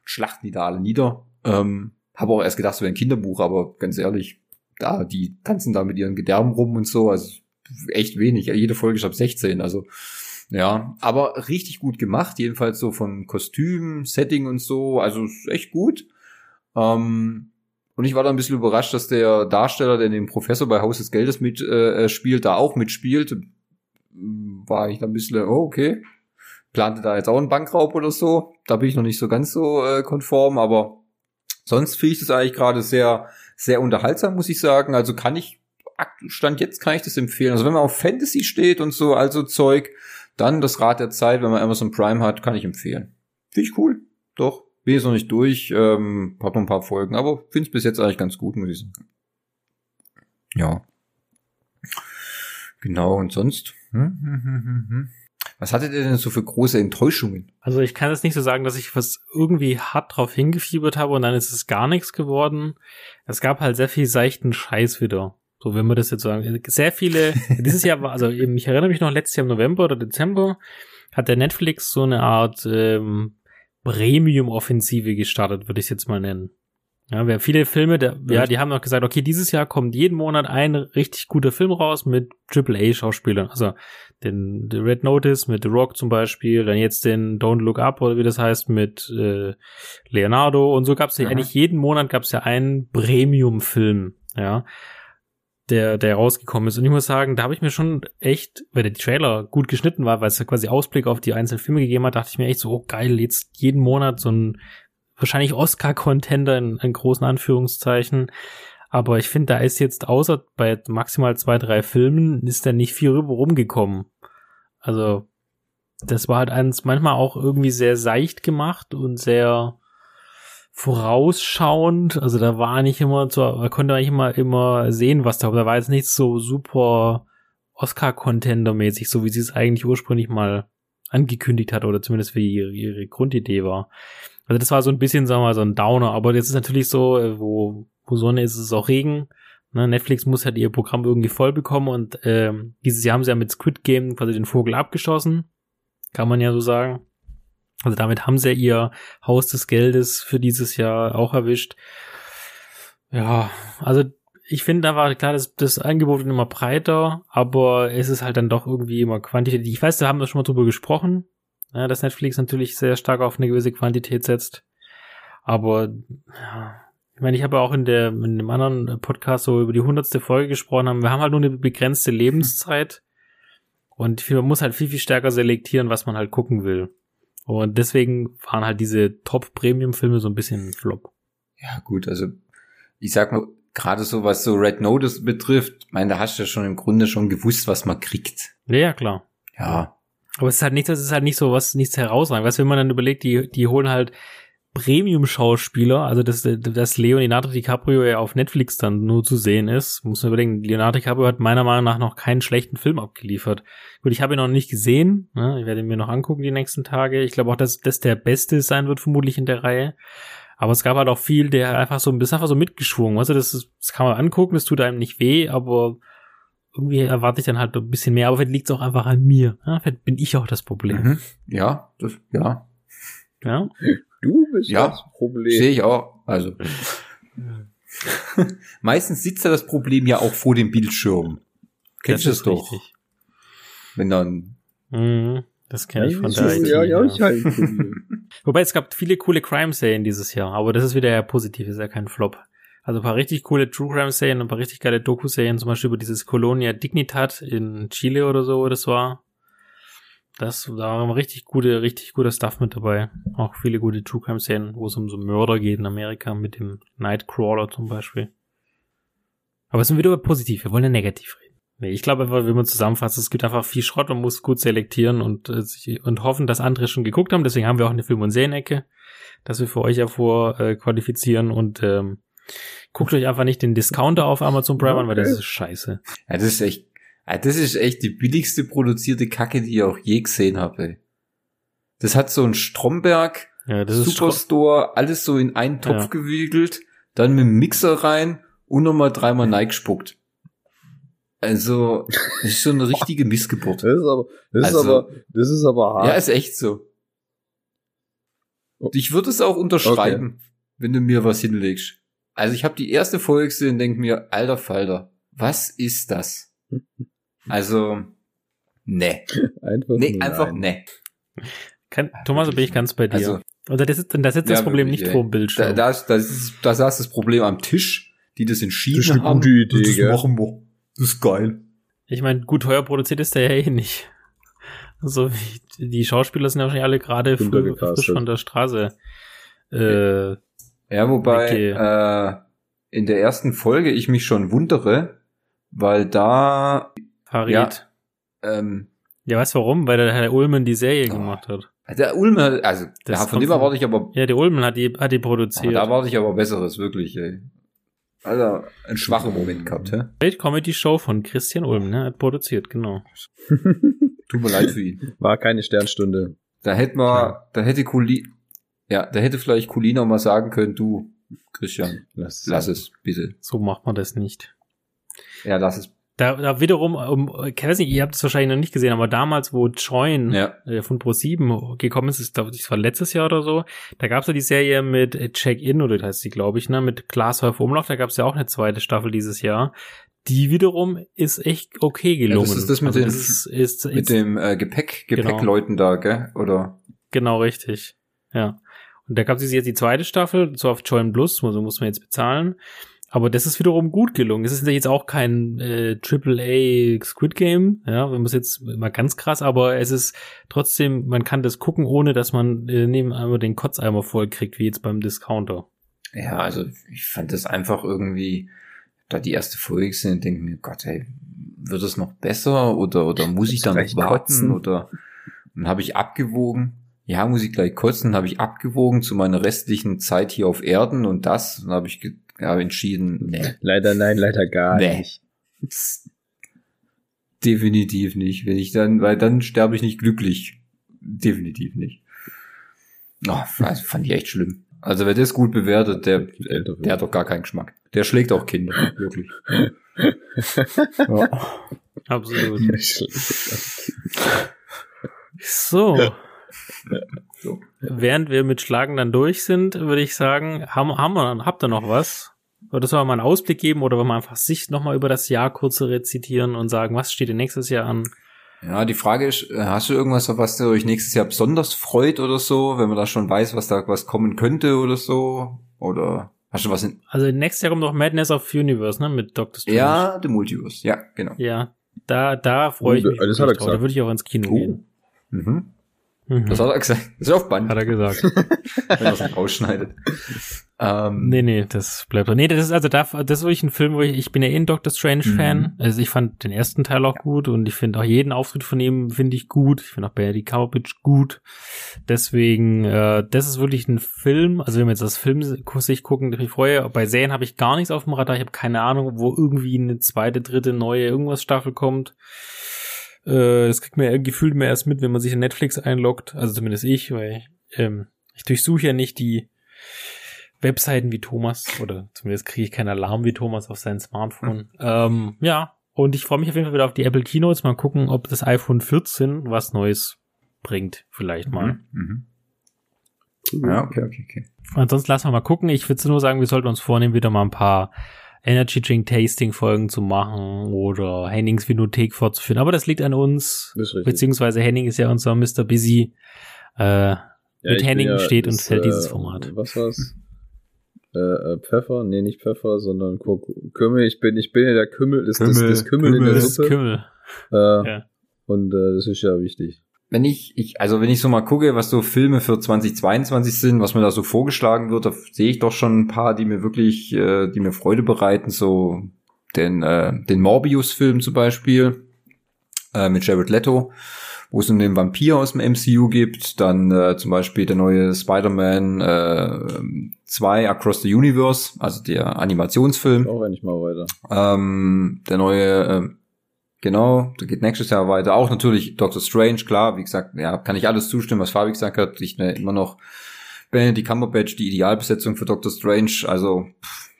Schlachten die da alle nieder. Ähm, habe auch erst gedacht, wäre ein Kinderbuch, aber ganz ehrlich, da, die tanzen da mit ihren Gedärmen rum und so, also echt wenig. Jede Folge ist ab 16, also ja, aber richtig gut gemacht, jedenfalls so von Kostüm, Setting und so, also echt gut. Ähm, Und ich war da ein bisschen überrascht, dass der Darsteller, der den Professor bei Haus des Geldes mitspielt, äh, äh, spielt, da auch mitspielt. War ich da ein bisschen, oh, okay. Plante da jetzt auch einen Bankraub oder so. Da bin ich noch nicht so ganz so äh, konform, aber sonst finde ich das eigentlich gerade sehr, sehr unterhaltsam, muss ich sagen. Also kann ich, Stand jetzt kann ich das empfehlen. Also wenn man auf Fantasy steht und so, also Zeug, dann das Rad der Zeit, wenn man Amazon Prime hat, kann ich empfehlen. Finde ich cool. Doch. Bin jetzt noch nicht durch, ähm, hab noch ein paar Folgen, aber finde es bis jetzt eigentlich ganz gut, muss ich sagen. Ja. Genau, und sonst? Hm, hm, hm, hm, was hattet ihr denn so für große Enttäuschungen? Also ich kann jetzt nicht so sagen, dass ich was irgendwie hart drauf hingefiebert habe und dann ist es gar nichts geworden. Es gab halt sehr viel seichten Scheiß wieder. So, wenn wir das jetzt sagen. Sehr viele, dieses Jahr war, also ich erinnere mich noch letztes Jahr im November oder Dezember, hat der Netflix so eine Art ähm, Premium-Offensive gestartet, würde ich es jetzt mal nennen. Ja, wir viele Filme, der, ja, die haben noch gesagt, okay, dieses Jahr kommt jeden Monat ein richtig guter Film raus mit AAA-Schauspielern. Also den, den Red Notice mit The Rock zum Beispiel, dann jetzt den Don't Look Up oder wie das heißt mit äh, Leonardo und so gab es ja eigentlich jeden Monat gab es ja einen Premium-Film, ja der, der rausgekommen ist. Und ich muss sagen, da habe ich mir schon echt, weil der Trailer gut geschnitten war, weil es ja quasi Ausblick auf die einzelnen Filme gegeben hat, dachte ich mir echt so, oh geil, jetzt jeden Monat so ein wahrscheinlich Oscar-Contender in, in großen Anführungszeichen. Aber ich finde, da ist jetzt außer bei maximal zwei, drei Filmen, ist da nicht viel rüber rumgekommen. Also, das war halt eins manchmal auch irgendwie sehr seicht gemacht und sehr, vorausschauend. Also da war nicht immer so, man konnte eigentlich immer, immer sehen, was da, da war jetzt nicht so super Oscar-Contender-mäßig, so wie sie es eigentlich ursprünglich mal angekündigt hat oder zumindest wie ihre, ihre Grundidee war. Also das war so ein bisschen, sagen wir mal, so ein Downer, aber jetzt ist natürlich so, äh, wo, wo Sonne ist, ist es auch Regen. Ne, Netflix muss halt ihr Programm irgendwie voll bekommen und ähm, dieses Jahr haben sie ja mit Squid Game quasi den Vogel abgeschossen. Kann man ja so sagen. Also damit haben sie ja ihr Haus des Geldes für dieses Jahr auch erwischt. Ja, also ich finde, da war klar, das, das Angebot wird immer breiter, aber es ist halt dann doch irgendwie immer Quantität. Ich weiß, da haben wir schon mal drüber gesprochen, ja, dass Netflix natürlich sehr stark auf eine gewisse Quantität setzt. Aber ja, ich meine, ich habe auch in der in einem anderen Podcast so über die hundertste Folge gesprochen haben. Wir haben halt nur eine begrenzte Lebenszeit und man muss halt viel viel stärker selektieren, was man halt gucken will. Und deswegen waren halt diese Top-Premium-Filme so ein bisschen Flop. Ja, gut, also ich sag mal, gerade so was so Red Notice betrifft, meine, da hast du ja schon im Grunde schon gewusst, was man kriegt. Ja, klar. Ja. Aber es ist halt nicht, das ist halt nicht so was, nichts herausragend. Was, wenn man dann überlegt, die, die holen halt Premium-Schauspieler, also dass, dass Leonardo DiCaprio ja auf Netflix dann nur zu sehen ist, muss man überlegen, Leonardo DiCaprio hat meiner Meinung nach noch keinen schlechten Film abgeliefert. Gut, ich habe ihn noch nicht gesehen, ne? ich werde ihn mir noch angucken die nächsten Tage. Ich glaube auch, dass das der Beste sein wird, vermutlich in der Reihe. Aber es gab halt auch viel, der einfach so, ist einfach so mitgeschwungen. Also das, ist, das kann man angucken, das tut einem nicht weh, aber irgendwie erwarte ich dann halt ein bisschen mehr, aber vielleicht liegt es auch einfach an mir. Ja? Vielleicht bin ich auch das Problem. Mhm. Ja, das, ja. Ja. Du bist ja, das Problem. Sehe ich auch. Also. Meistens sitzt ja das Problem ja auch vor dem Bildschirm. Kennst du das doch? Richtig. Wenn dann. Mhm, das kenne ich von der IT. Ja, ja, ich halt. Wobei es gab viele coole Crime-Serien dieses Jahr, aber das ist wieder ja positiv, ist ja kein Flop. Also ein paar richtig coole True Crime Serien, ein paar richtig geile Doku-Serien, zum Beispiel über dieses Colonia Dignitat in Chile oder so, wo das war. Das, da war richtig gute, richtig guter Stuff mit dabei. Auch viele gute True Crime Szenen, wo es um so Mörder geht in Amerika mit dem Nightcrawler zum Beispiel. Aber es sind wieder positiv, wir wollen ja negativ reden. Nee, ich glaube einfach, wenn man zusammenfasst, es gibt einfach viel Schrott, man muss gut selektieren und, äh, und hoffen, dass andere schon geguckt haben. Deswegen haben wir auch eine Film- und Serienecke, dass wir für euch hervor äh, qualifizieren und ähm, guckt euch einfach nicht den Discounter auf Amazon Prime an, weil das ist scheiße. Ja, das ist echt das ist echt die billigste produzierte Kacke, die ich auch je gesehen habe. Das hat so ein Stromberg, ja, Superstore, alles so in einen Topf ja. gewiegelt, dann mit dem Mixer rein und nochmal dreimal neigespuckt. Also, das ist schon eine richtige Missgeburt. Das ist aber, das also, ist aber, das ist aber hart. Ja, ist echt so. Und ich würde es auch unterschreiben, okay. wenn du mir was hinlegst. Also ich habe die erste Folge gesehen und denke mir, alter Falter, was ist das? Also, ne. Einfach nee, einfach ne. Kann, Thomas, bin ich ganz bei dir. Also, Oder das ist, das ist das ja, Problem wirklich, nicht vor dem Bildschirm. Da, das, das, ist, das ist das Problem am Tisch, die das entschieden das ist eine haben. Gute Idee, das gell? machen wir. Das ist geil. Ich meine, gut teuer produziert ist der ja eh nicht. Also die Schauspieler sind ja wahrscheinlich alle gerade frisch von der Straße. Äh, ja, wobei äh, in der ersten Folge ich mich schon wundere, weil da Farid. Ja, ähm, ja, weißt du warum? Weil der Herr Ulmen die Serie oh. gemacht hat. Der Ulmen, also das ja, von dem erwarte ich aber. Ja, der Ulmen hat die, hat die produziert. da erwarte ich aber Besseres, wirklich, ey. Also, ein schwacher Moment gehabt, hä? Great Comedy Show von Christian Ulm, ne? Hat produziert, genau. Tut mir leid für ihn. War keine Sternstunde. Da hätte man, ja. da hätte Kuli, ja, da hätte vielleicht Kulina mal sagen können, du, Christian, lass, lass es, bitte. So macht man das nicht. Ja, lass es da, da wiederum, um, ich weiß nicht, ihr habt es wahrscheinlich noch nicht gesehen, aber damals, wo Join ja. äh, von Pro7 gekommen ist, ist glaube ich, das war letztes Jahr oder so, da gab es ja die Serie mit Check-In, oder das heißt sie, glaube ich, ne, mit Glashäufer Umlauf, da gab es ja auch eine zweite Staffel dieses Jahr. Die wiederum ist echt okay gelungen. Ja, das ist das mit, also, dem, ist, ist, mit dem äh, Gepäck. Gepäckleuten genau. da, gell? Oder? Genau, richtig. Ja. Und da gab es jetzt die zweite Staffel, so auf Join Plus, so muss man jetzt bezahlen. Aber das ist wiederum gut gelungen. Es ist jetzt auch kein äh, AAA Squid Game, ja, wenn man es jetzt mal ganz krass, aber es ist trotzdem, man kann das gucken, ohne dass man äh, neben einmal den Kotzeimer voll kriegt, wie jetzt beim Discounter. Ja, also ich fand das einfach irgendwie, da die erste Folge sind, denke mir, Gott, ey, wird es noch besser oder oder muss ich da noch warten kotzen? oder dann habe ich abgewogen. Ja, muss ich gleich kotzen, habe ich abgewogen zu meiner restlichen Zeit hier auf Erden und das, dann habe ich habe entschieden, nee. Leider nein, leider gar nee. nicht. Definitiv nicht. Wenn ich dann, weil dann sterbe ich nicht glücklich. Definitiv nicht. Oh, also fand ich echt schlimm. Also wer das gut bewertet, der, der, der hat doch gar keinen Geschmack. Der schlägt auch Kinder, wirklich. ja. Absolut. So. So. Während wir mit Schlagen dann durch sind, würde ich sagen, haben, haben wir, habt ihr noch was? Oder sollen wir mal einen Ausblick geben oder wollen wir einfach Sicht nochmal über das Jahr kurz rezitieren und sagen, was steht denn nächstes Jahr an? Ja, die Frage ist, äh, hast du irgendwas, auf was du euch nächstes Jahr besonders freut oder so, wenn man da schon weiß, was da was kommen könnte oder so? Oder hast du was in Also nächstes Jahr kommt noch Madness of Universe, ne, mit Doctor Strange. Ja, The Multiverse, ja, genau. Ja, da, da freue ich mich. Das hat er gesagt. Da würde ich auch ins Kino oh. gehen. Mhm. Mhm. Das hat er gesagt. Das ist auf Band. Hat er gesagt. Wenn er es rausschneidet. Ähm, nee, nee, das bleibt. Nee, das ist also da, das ist wirklich ein Film, wo ich, ich bin ja eh ein Doctor Strange Fan. Mhm. Also ich fand den ersten Teil auch gut und ich finde auch jeden Auftritt von ihm finde ich gut. Ich finde auch Benedict Cumberbatch gut. Deswegen, äh, das ist wirklich ein Film. Also wenn wir jetzt das Film sich gucken, ich freue. Bei Serien habe ich gar nichts auf dem Radar. Ich habe keine Ahnung, wo irgendwie eine zweite, dritte, neue irgendwas Staffel kommt. Äh, das kriegt man ja gefühlt mehr erst mit, wenn man sich in Netflix einloggt. Also zumindest ich, weil ich, ähm, ich durchsuche ja nicht die Webseiten wie Thomas oder zumindest kriege ich keinen Alarm wie Thomas auf sein Smartphone. Mhm. Ähm, ja, und ich freue mich auf jeden Fall wieder auf die Apple Keynotes. Mal gucken, ob das iPhone 14 was Neues bringt, vielleicht mal. Mhm. Mhm. Ja, okay, okay, okay. Ansonsten lassen wir mal gucken. Ich würde nur sagen, wir sollten uns vornehmen, wieder mal ein paar Energy Drink Tasting Folgen zu machen oder Hennings Vinothek fortzuführen. Aber das liegt an uns. Beziehungsweise Henning ist ja unser Mr. Busy. Äh, ja, mit Henning ja, steht und fällt äh, dieses Format. Was war's? Äh, äh, Pfeffer, nee, nicht Pfeffer, sondern Kümmel. Ich bin, ich bin ja der Kümmel, das, Kümmel, das, das Kümmel, Kümmel in der Suppe. Kümmel. Äh, ja. Und äh, das ist ja wichtig wenn ich, ich, also wenn ich so mal gucke, was so Filme für 2022 sind, was mir da so vorgeschlagen wird, da sehe ich doch schon ein paar, die mir wirklich, äh, die mir Freude bereiten, so den, äh, den Morbius-Film zum Beispiel, äh, mit Jared Leto, wo es um den Vampir aus dem MCU gibt, dann äh, zum Beispiel der neue Spider-Man äh, 2 Across the Universe, also der Animationsfilm. Auch endlich mal weiter. Ähm, der neue äh, Genau, da geht nächstes Jahr weiter. Auch natürlich Doctor Strange, klar, wie gesagt, ja, kann ich alles zustimmen, was Fabi gesagt hat. Ich ne, immer noch Benedict Cumberbatch, die Idealbesetzung für Doctor Strange, also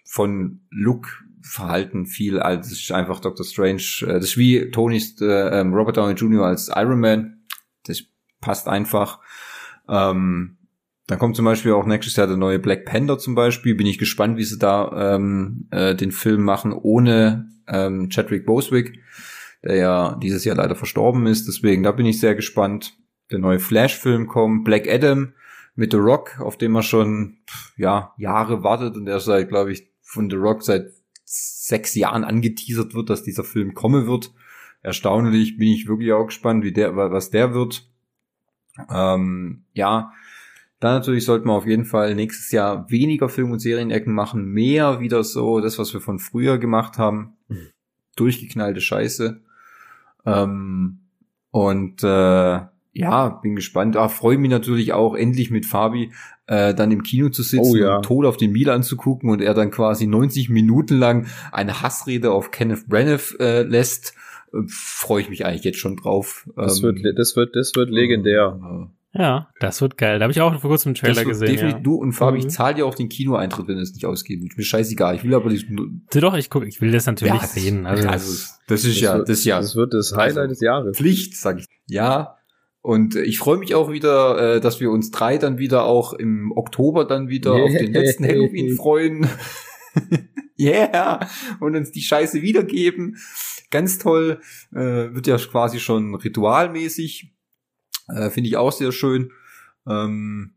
von Look, Verhalten viel, als ist einfach Doctor Strange. Äh, das ist wie Tony's äh, ähm, Robert Downey Jr. als Iron Man. Das passt einfach. Ähm, dann kommt zum Beispiel auch nächstes Jahr der neue Black Panther zum Beispiel. Bin ich gespannt, wie sie da ähm, äh, den Film machen ohne ähm, Chadwick Boswick der ja dieses Jahr leider verstorben ist. Deswegen, da bin ich sehr gespannt. Der neue Flash-Film kommt, Black Adam mit The Rock, auf dem man schon ja Jahre wartet und der seit, glaube ich, von The Rock seit sechs Jahren angeteasert wird, dass dieser Film kommen wird. Erstaunlich bin ich wirklich auch gespannt, wie der, was der wird. Ähm, ja, dann natürlich sollten wir auf jeden Fall nächstes Jahr weniger Film- und Serienecken machen, mehr wieder so das, was wir von früher gemacht haben. Durchgeknallte Scheiße. Ähm, und äh, ja, bin gespannt. Ah, freue mich natürlich auch, endlich mit Fabi äh, dann im Kino zu sitzen oh, ja. und Tod auf den Milan zu gucken und er dann quasi 90 Minuten lang eine Hassrede auf Kenneth Branagh äh, lässt. Äh, freue ich mich eigentlich jetzt schon drauf. Das, ähm, wird, das wird, das wird legendär. Äh, ja, das wird geil. Da habe ich auch vor kurzem einen Trailer gesehen. Ja. Du und Fabi, mhm. ich zahle dir auch den Kinoeintritt, wenn es nicht ausgeht. Ist mir scheißegal. Ich will aber diesen. Doch, ich guck, ich will das natürlich ja, sehen. Also, also das ist das ja, wird, das ist ja. Das wird das Highlight also, des Jahres. Pflicht, sag ich. Ja. Und ich freue mich auch wieder, äh, dass wir uns drei dann wieder auch im Oktober dann wieder yeah. auf den letzten Halloween freuen. yeah! Und uns die Scheiße wiedergeben. Ganz toll. Äh, wird ja quasi schon ritualmäßig. Äh, Finde ich auch sehr schön. Ähm,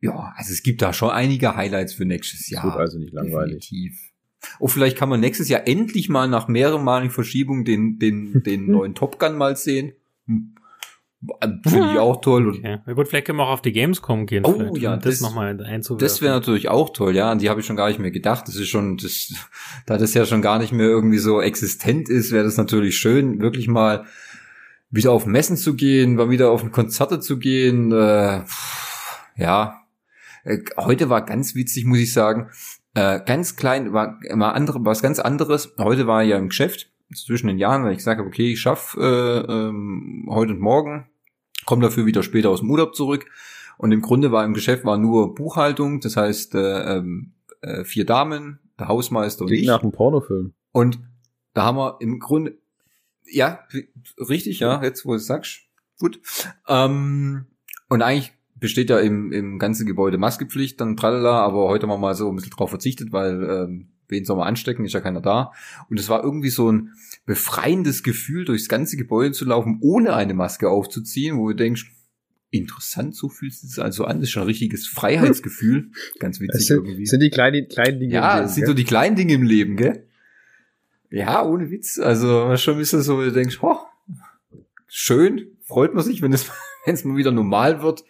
ja, also es gibt da schon einige Highlights für nächstes Jahr. Das wird also nicht langweilig. Definitiv. Oh, vielleicht kann man nächstes Jahr endlich mal nach mehreren Malen Verschiebung den, den, den neuen Top Gun mal sehen. Hm. Finde ich auch toll. Und okay. Na gut, vielleicht können wir auch auf die Gamescom gehen. Oh ja, das, das nochmal einzuwerfen. Das wäre natürlich auch toll, ja. An die habe ich schon gar nicht mehr gedacht. Das ist schon, das, da das ja schon gar nicht mehr irgendwie so existent ist, wäre das natürlich schön, wirklich mal wieder auf Messen zu gehen, mal wieder auf Konzerte zu gehen. Äh, ja, äh, heute war ganz witzig, muss ich sagen. Äh, ganz klein, war mal andere, was ganz anderes. Heute war ja im Geschäft zwischen den Jahren, weil ich gesagt habe, okay, ich schaff äh, ähm, heute und morgen, komme dafür wieder später aus dem Urlaub zurück. Und im Grunde war im Geschäft war nur Buchhaltung, das heißt äh, ähm, äh, vier Damen, der Hausmeister und Klingt ich. nach einem Pornofilm. Und da haben wir im Grunde ja, richtig, ja, jetzt wo du es sagst. Gut. Ähm, und eigentlich besteht ja im, im ganzen Gebäude Maskepflicht, dann tralala, aber heute haben wir mal so ein bisschen drauf verzichtet, weil ähm, wen soll man anstecken, ist ja keiner da. Und es war irgendwie so ein befreiendes Gefühl, durchs ganze Gebäude zu laufen, ohne eine Maske aufzuziehen, wo du denkst, interessant, so fühlt es sich also an, das ist schon ein richtiges Freiheitsgefühl. Ganz witzig sind, irgendwie. sind die kleinen, kleinen Dinge ja, im Leben. Ja, das sind gell? so die kleinen Dinge im Leben, gell? Ja, ohne Witz. Also schon ein bisschen so, du denkst, oh, schön, freut man sich, wenn es wenn es mal wieder normal wird.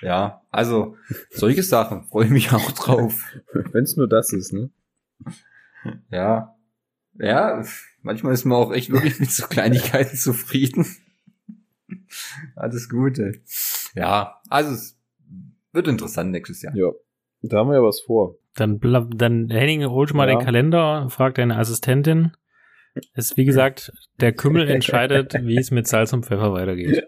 Ja, also solche Sachen freue ich mich auch drauf. wenn es nur das ist, ne? Ja. Ja, manchmal ist man auch echt wirklich mit so Kleinigkeiten zufrieden. Alles Gute. Ja, also es wird interessant nächstes Jahr. Ja, da haben wir ja was vor. Dann, dann Henning, hol mal ja. den Kalender, frag deine Assistentin. Ist, wie gesagt, der Kümmel entscheidet, wie es mit Salz und Pfeffer weitergeht.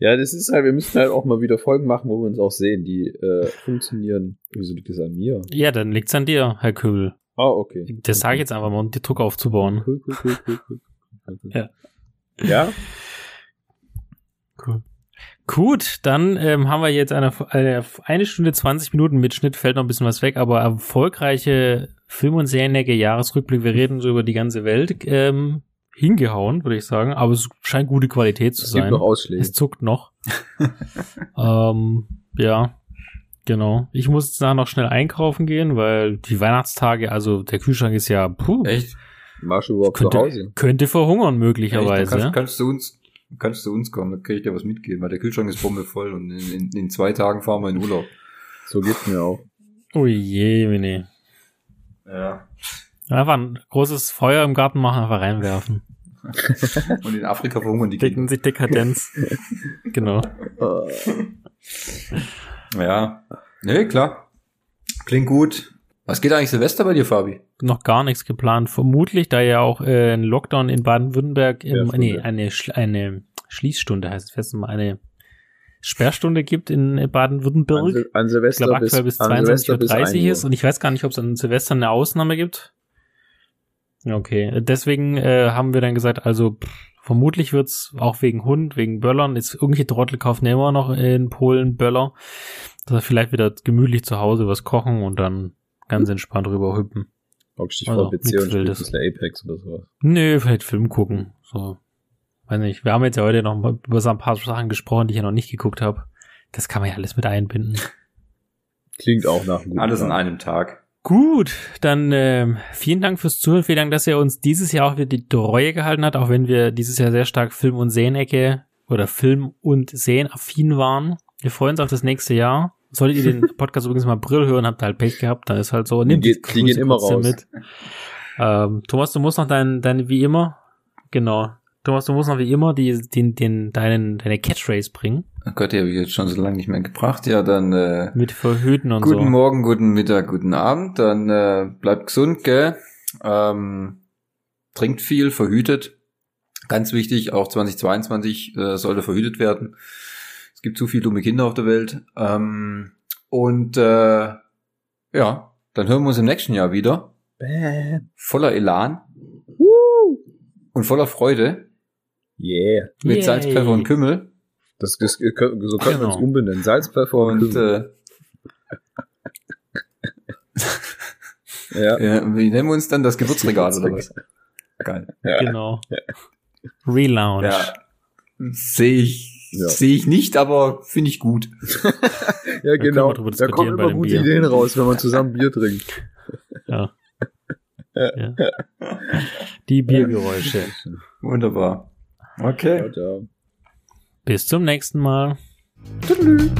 Ja, das ist halt, wir müssen halt auch mal wieder Folgen machen, wo wir uns auch sehen, die äh, funktionieren. Wieso liegt das an mir? Ja, dann liegt's an dir, Herr Kümmel. Ah, okay. Das sage ich jetzt einfach mal, um die Druck aufzubauen. Cool, cool, cool, cool, cool. Ja. Ja? Cool. Gut, dann ähm, haben wir jetzt eine, eine, Stunde 20 Minuten mit Schnitt, fällt noch ein bisschen was weg, aber erfolgreiche Film- und Seriennecke Jahresrückblick, wir reden so über die ganze Welt, ähm, hingehauen, würde ich sagen, aber es scheint gute Qualität zu es sein. Gibt noch Ausschläge. Es zuckt noch. ähm, ja, genau. Ich muss jetzt nachher noch schnell einkaufen gehen, weil die Weihnachtstage, also der Kühlschrank ist ja, puh. Echt? Marsch überhaupt könnte, zu Hause? Könnte verhungern möglicherweise. Echt, kannst, kannst du uns kannst zu uns kommen, dann kann ich dir was mitgeben, weil der Kühlschrank ist bombevoll und in, in, in zwei Tagen fahren wir in Urlaub. So geht's mir auch. Oh je, Mini. Ja. Einfach ein großes Feuer im Garten machen, einfach reinwerfen. und in Afrika verhungern die Kinder. sich Dekadenz. genau. ja. Nee, klar. Klingt gut. Was geht eigentlich Silvester bei dir, Fabi? Noch gar nichts geplant. Vermutlich, da ja auch äh, ein Lockdown in Baden-Württemberg, ja, nee, eine, eine Schließstunde heißt es fest mal, eine Sperrstunde gibt in Baden-Württemberg. An, an Silvester ich glaube aktuell bis, bis 22.30 Uhr ist und ich weiß gar nicht, ob es an Silvester eine Ausnahme gibt. Okay, deswegen äh, haben wir dann gesagt, also pff, vermutlich wird's auch wegen Hund, wegen Böllern, ist irgendwelche Trottel kaufen immer noch in Polen Böller, dass wir vielleicht wieder gemütlich zu Hause was kochen und dann ganz entspannt rüber hüppen. Hockst dich also, vor PC und spielst ein bisschen Apex oder sowas? Nö, vielleicht Film gucken. So. Weiß nicht. Wir haben jetzt ja heute noch mal über so ein paar Sachen gesprochen, die ich ja noch nicht geguckt habe. Das kann man ja alles mit einbinden. Klingt auch nach einem Alles an einem Tag. Gut, dann ähm, vielen Dank fürs Zuhören. Vielen Dank, dass ihr uns dieses Jahr auch wieder die Treue gehalten hat, auch wenn wir dieses Jahr sehr stark Film- und Sehenecke oder Film- und Sehen-affin waren. Wir freuen uns auf das nächste Jahr. Solltet ihr den Podcast übrigens mal Brill hören, habt ihr halt Pech gehabt, dann ist halt so, nimm die, die gehen immer raus. Mit. Ähm, Thomas, du musst noch dein, dein, wie immer, genau. Thomas, du musst noch wie immer die, den, den, deinen, deine Catchphrase bringen. Oh Gott, die habe ich jetzt schon so lange nicht mehr gebracht. Ja, dann äh, mit Verhüten und guten so. Guten Morgen, guten Mittag, guten Abend. Dann äh, bleibt gesund, gell? Ähm, trinkt viel, verhütet. Ganz wichtig, auch 2022 äh, sollte verhütet werden. Es gibt zu viele dumme Kinder auf der Welt. Ähm, und äh, ja, dann hören wir uns im nächsten Jahr wieder. Bam. Voller Elan. Woo. Und voller Freude. Yeah. Mit Yay. Salz, Pfeffer und Kümmel. Das, das, so können genau. wir uns umbenennen. Salz, Pfeffer und, und Kümmel. Äh, ja. ja. Wie nennen wir uns dann das Gewürzregal oder was? Geil. Ja. Genau. Relaunch. Ja. Sehe ich, ja. sehe ich nicht, aber finde ich gut. ja, genau. Da kommen immer gute Bier. Ideen raus, wenn man zusammen Bier trinkt. Ja. ja. Die Biergeräusche. Wunderbar. Okay. Bis zum nächsten Mal. Tschüss.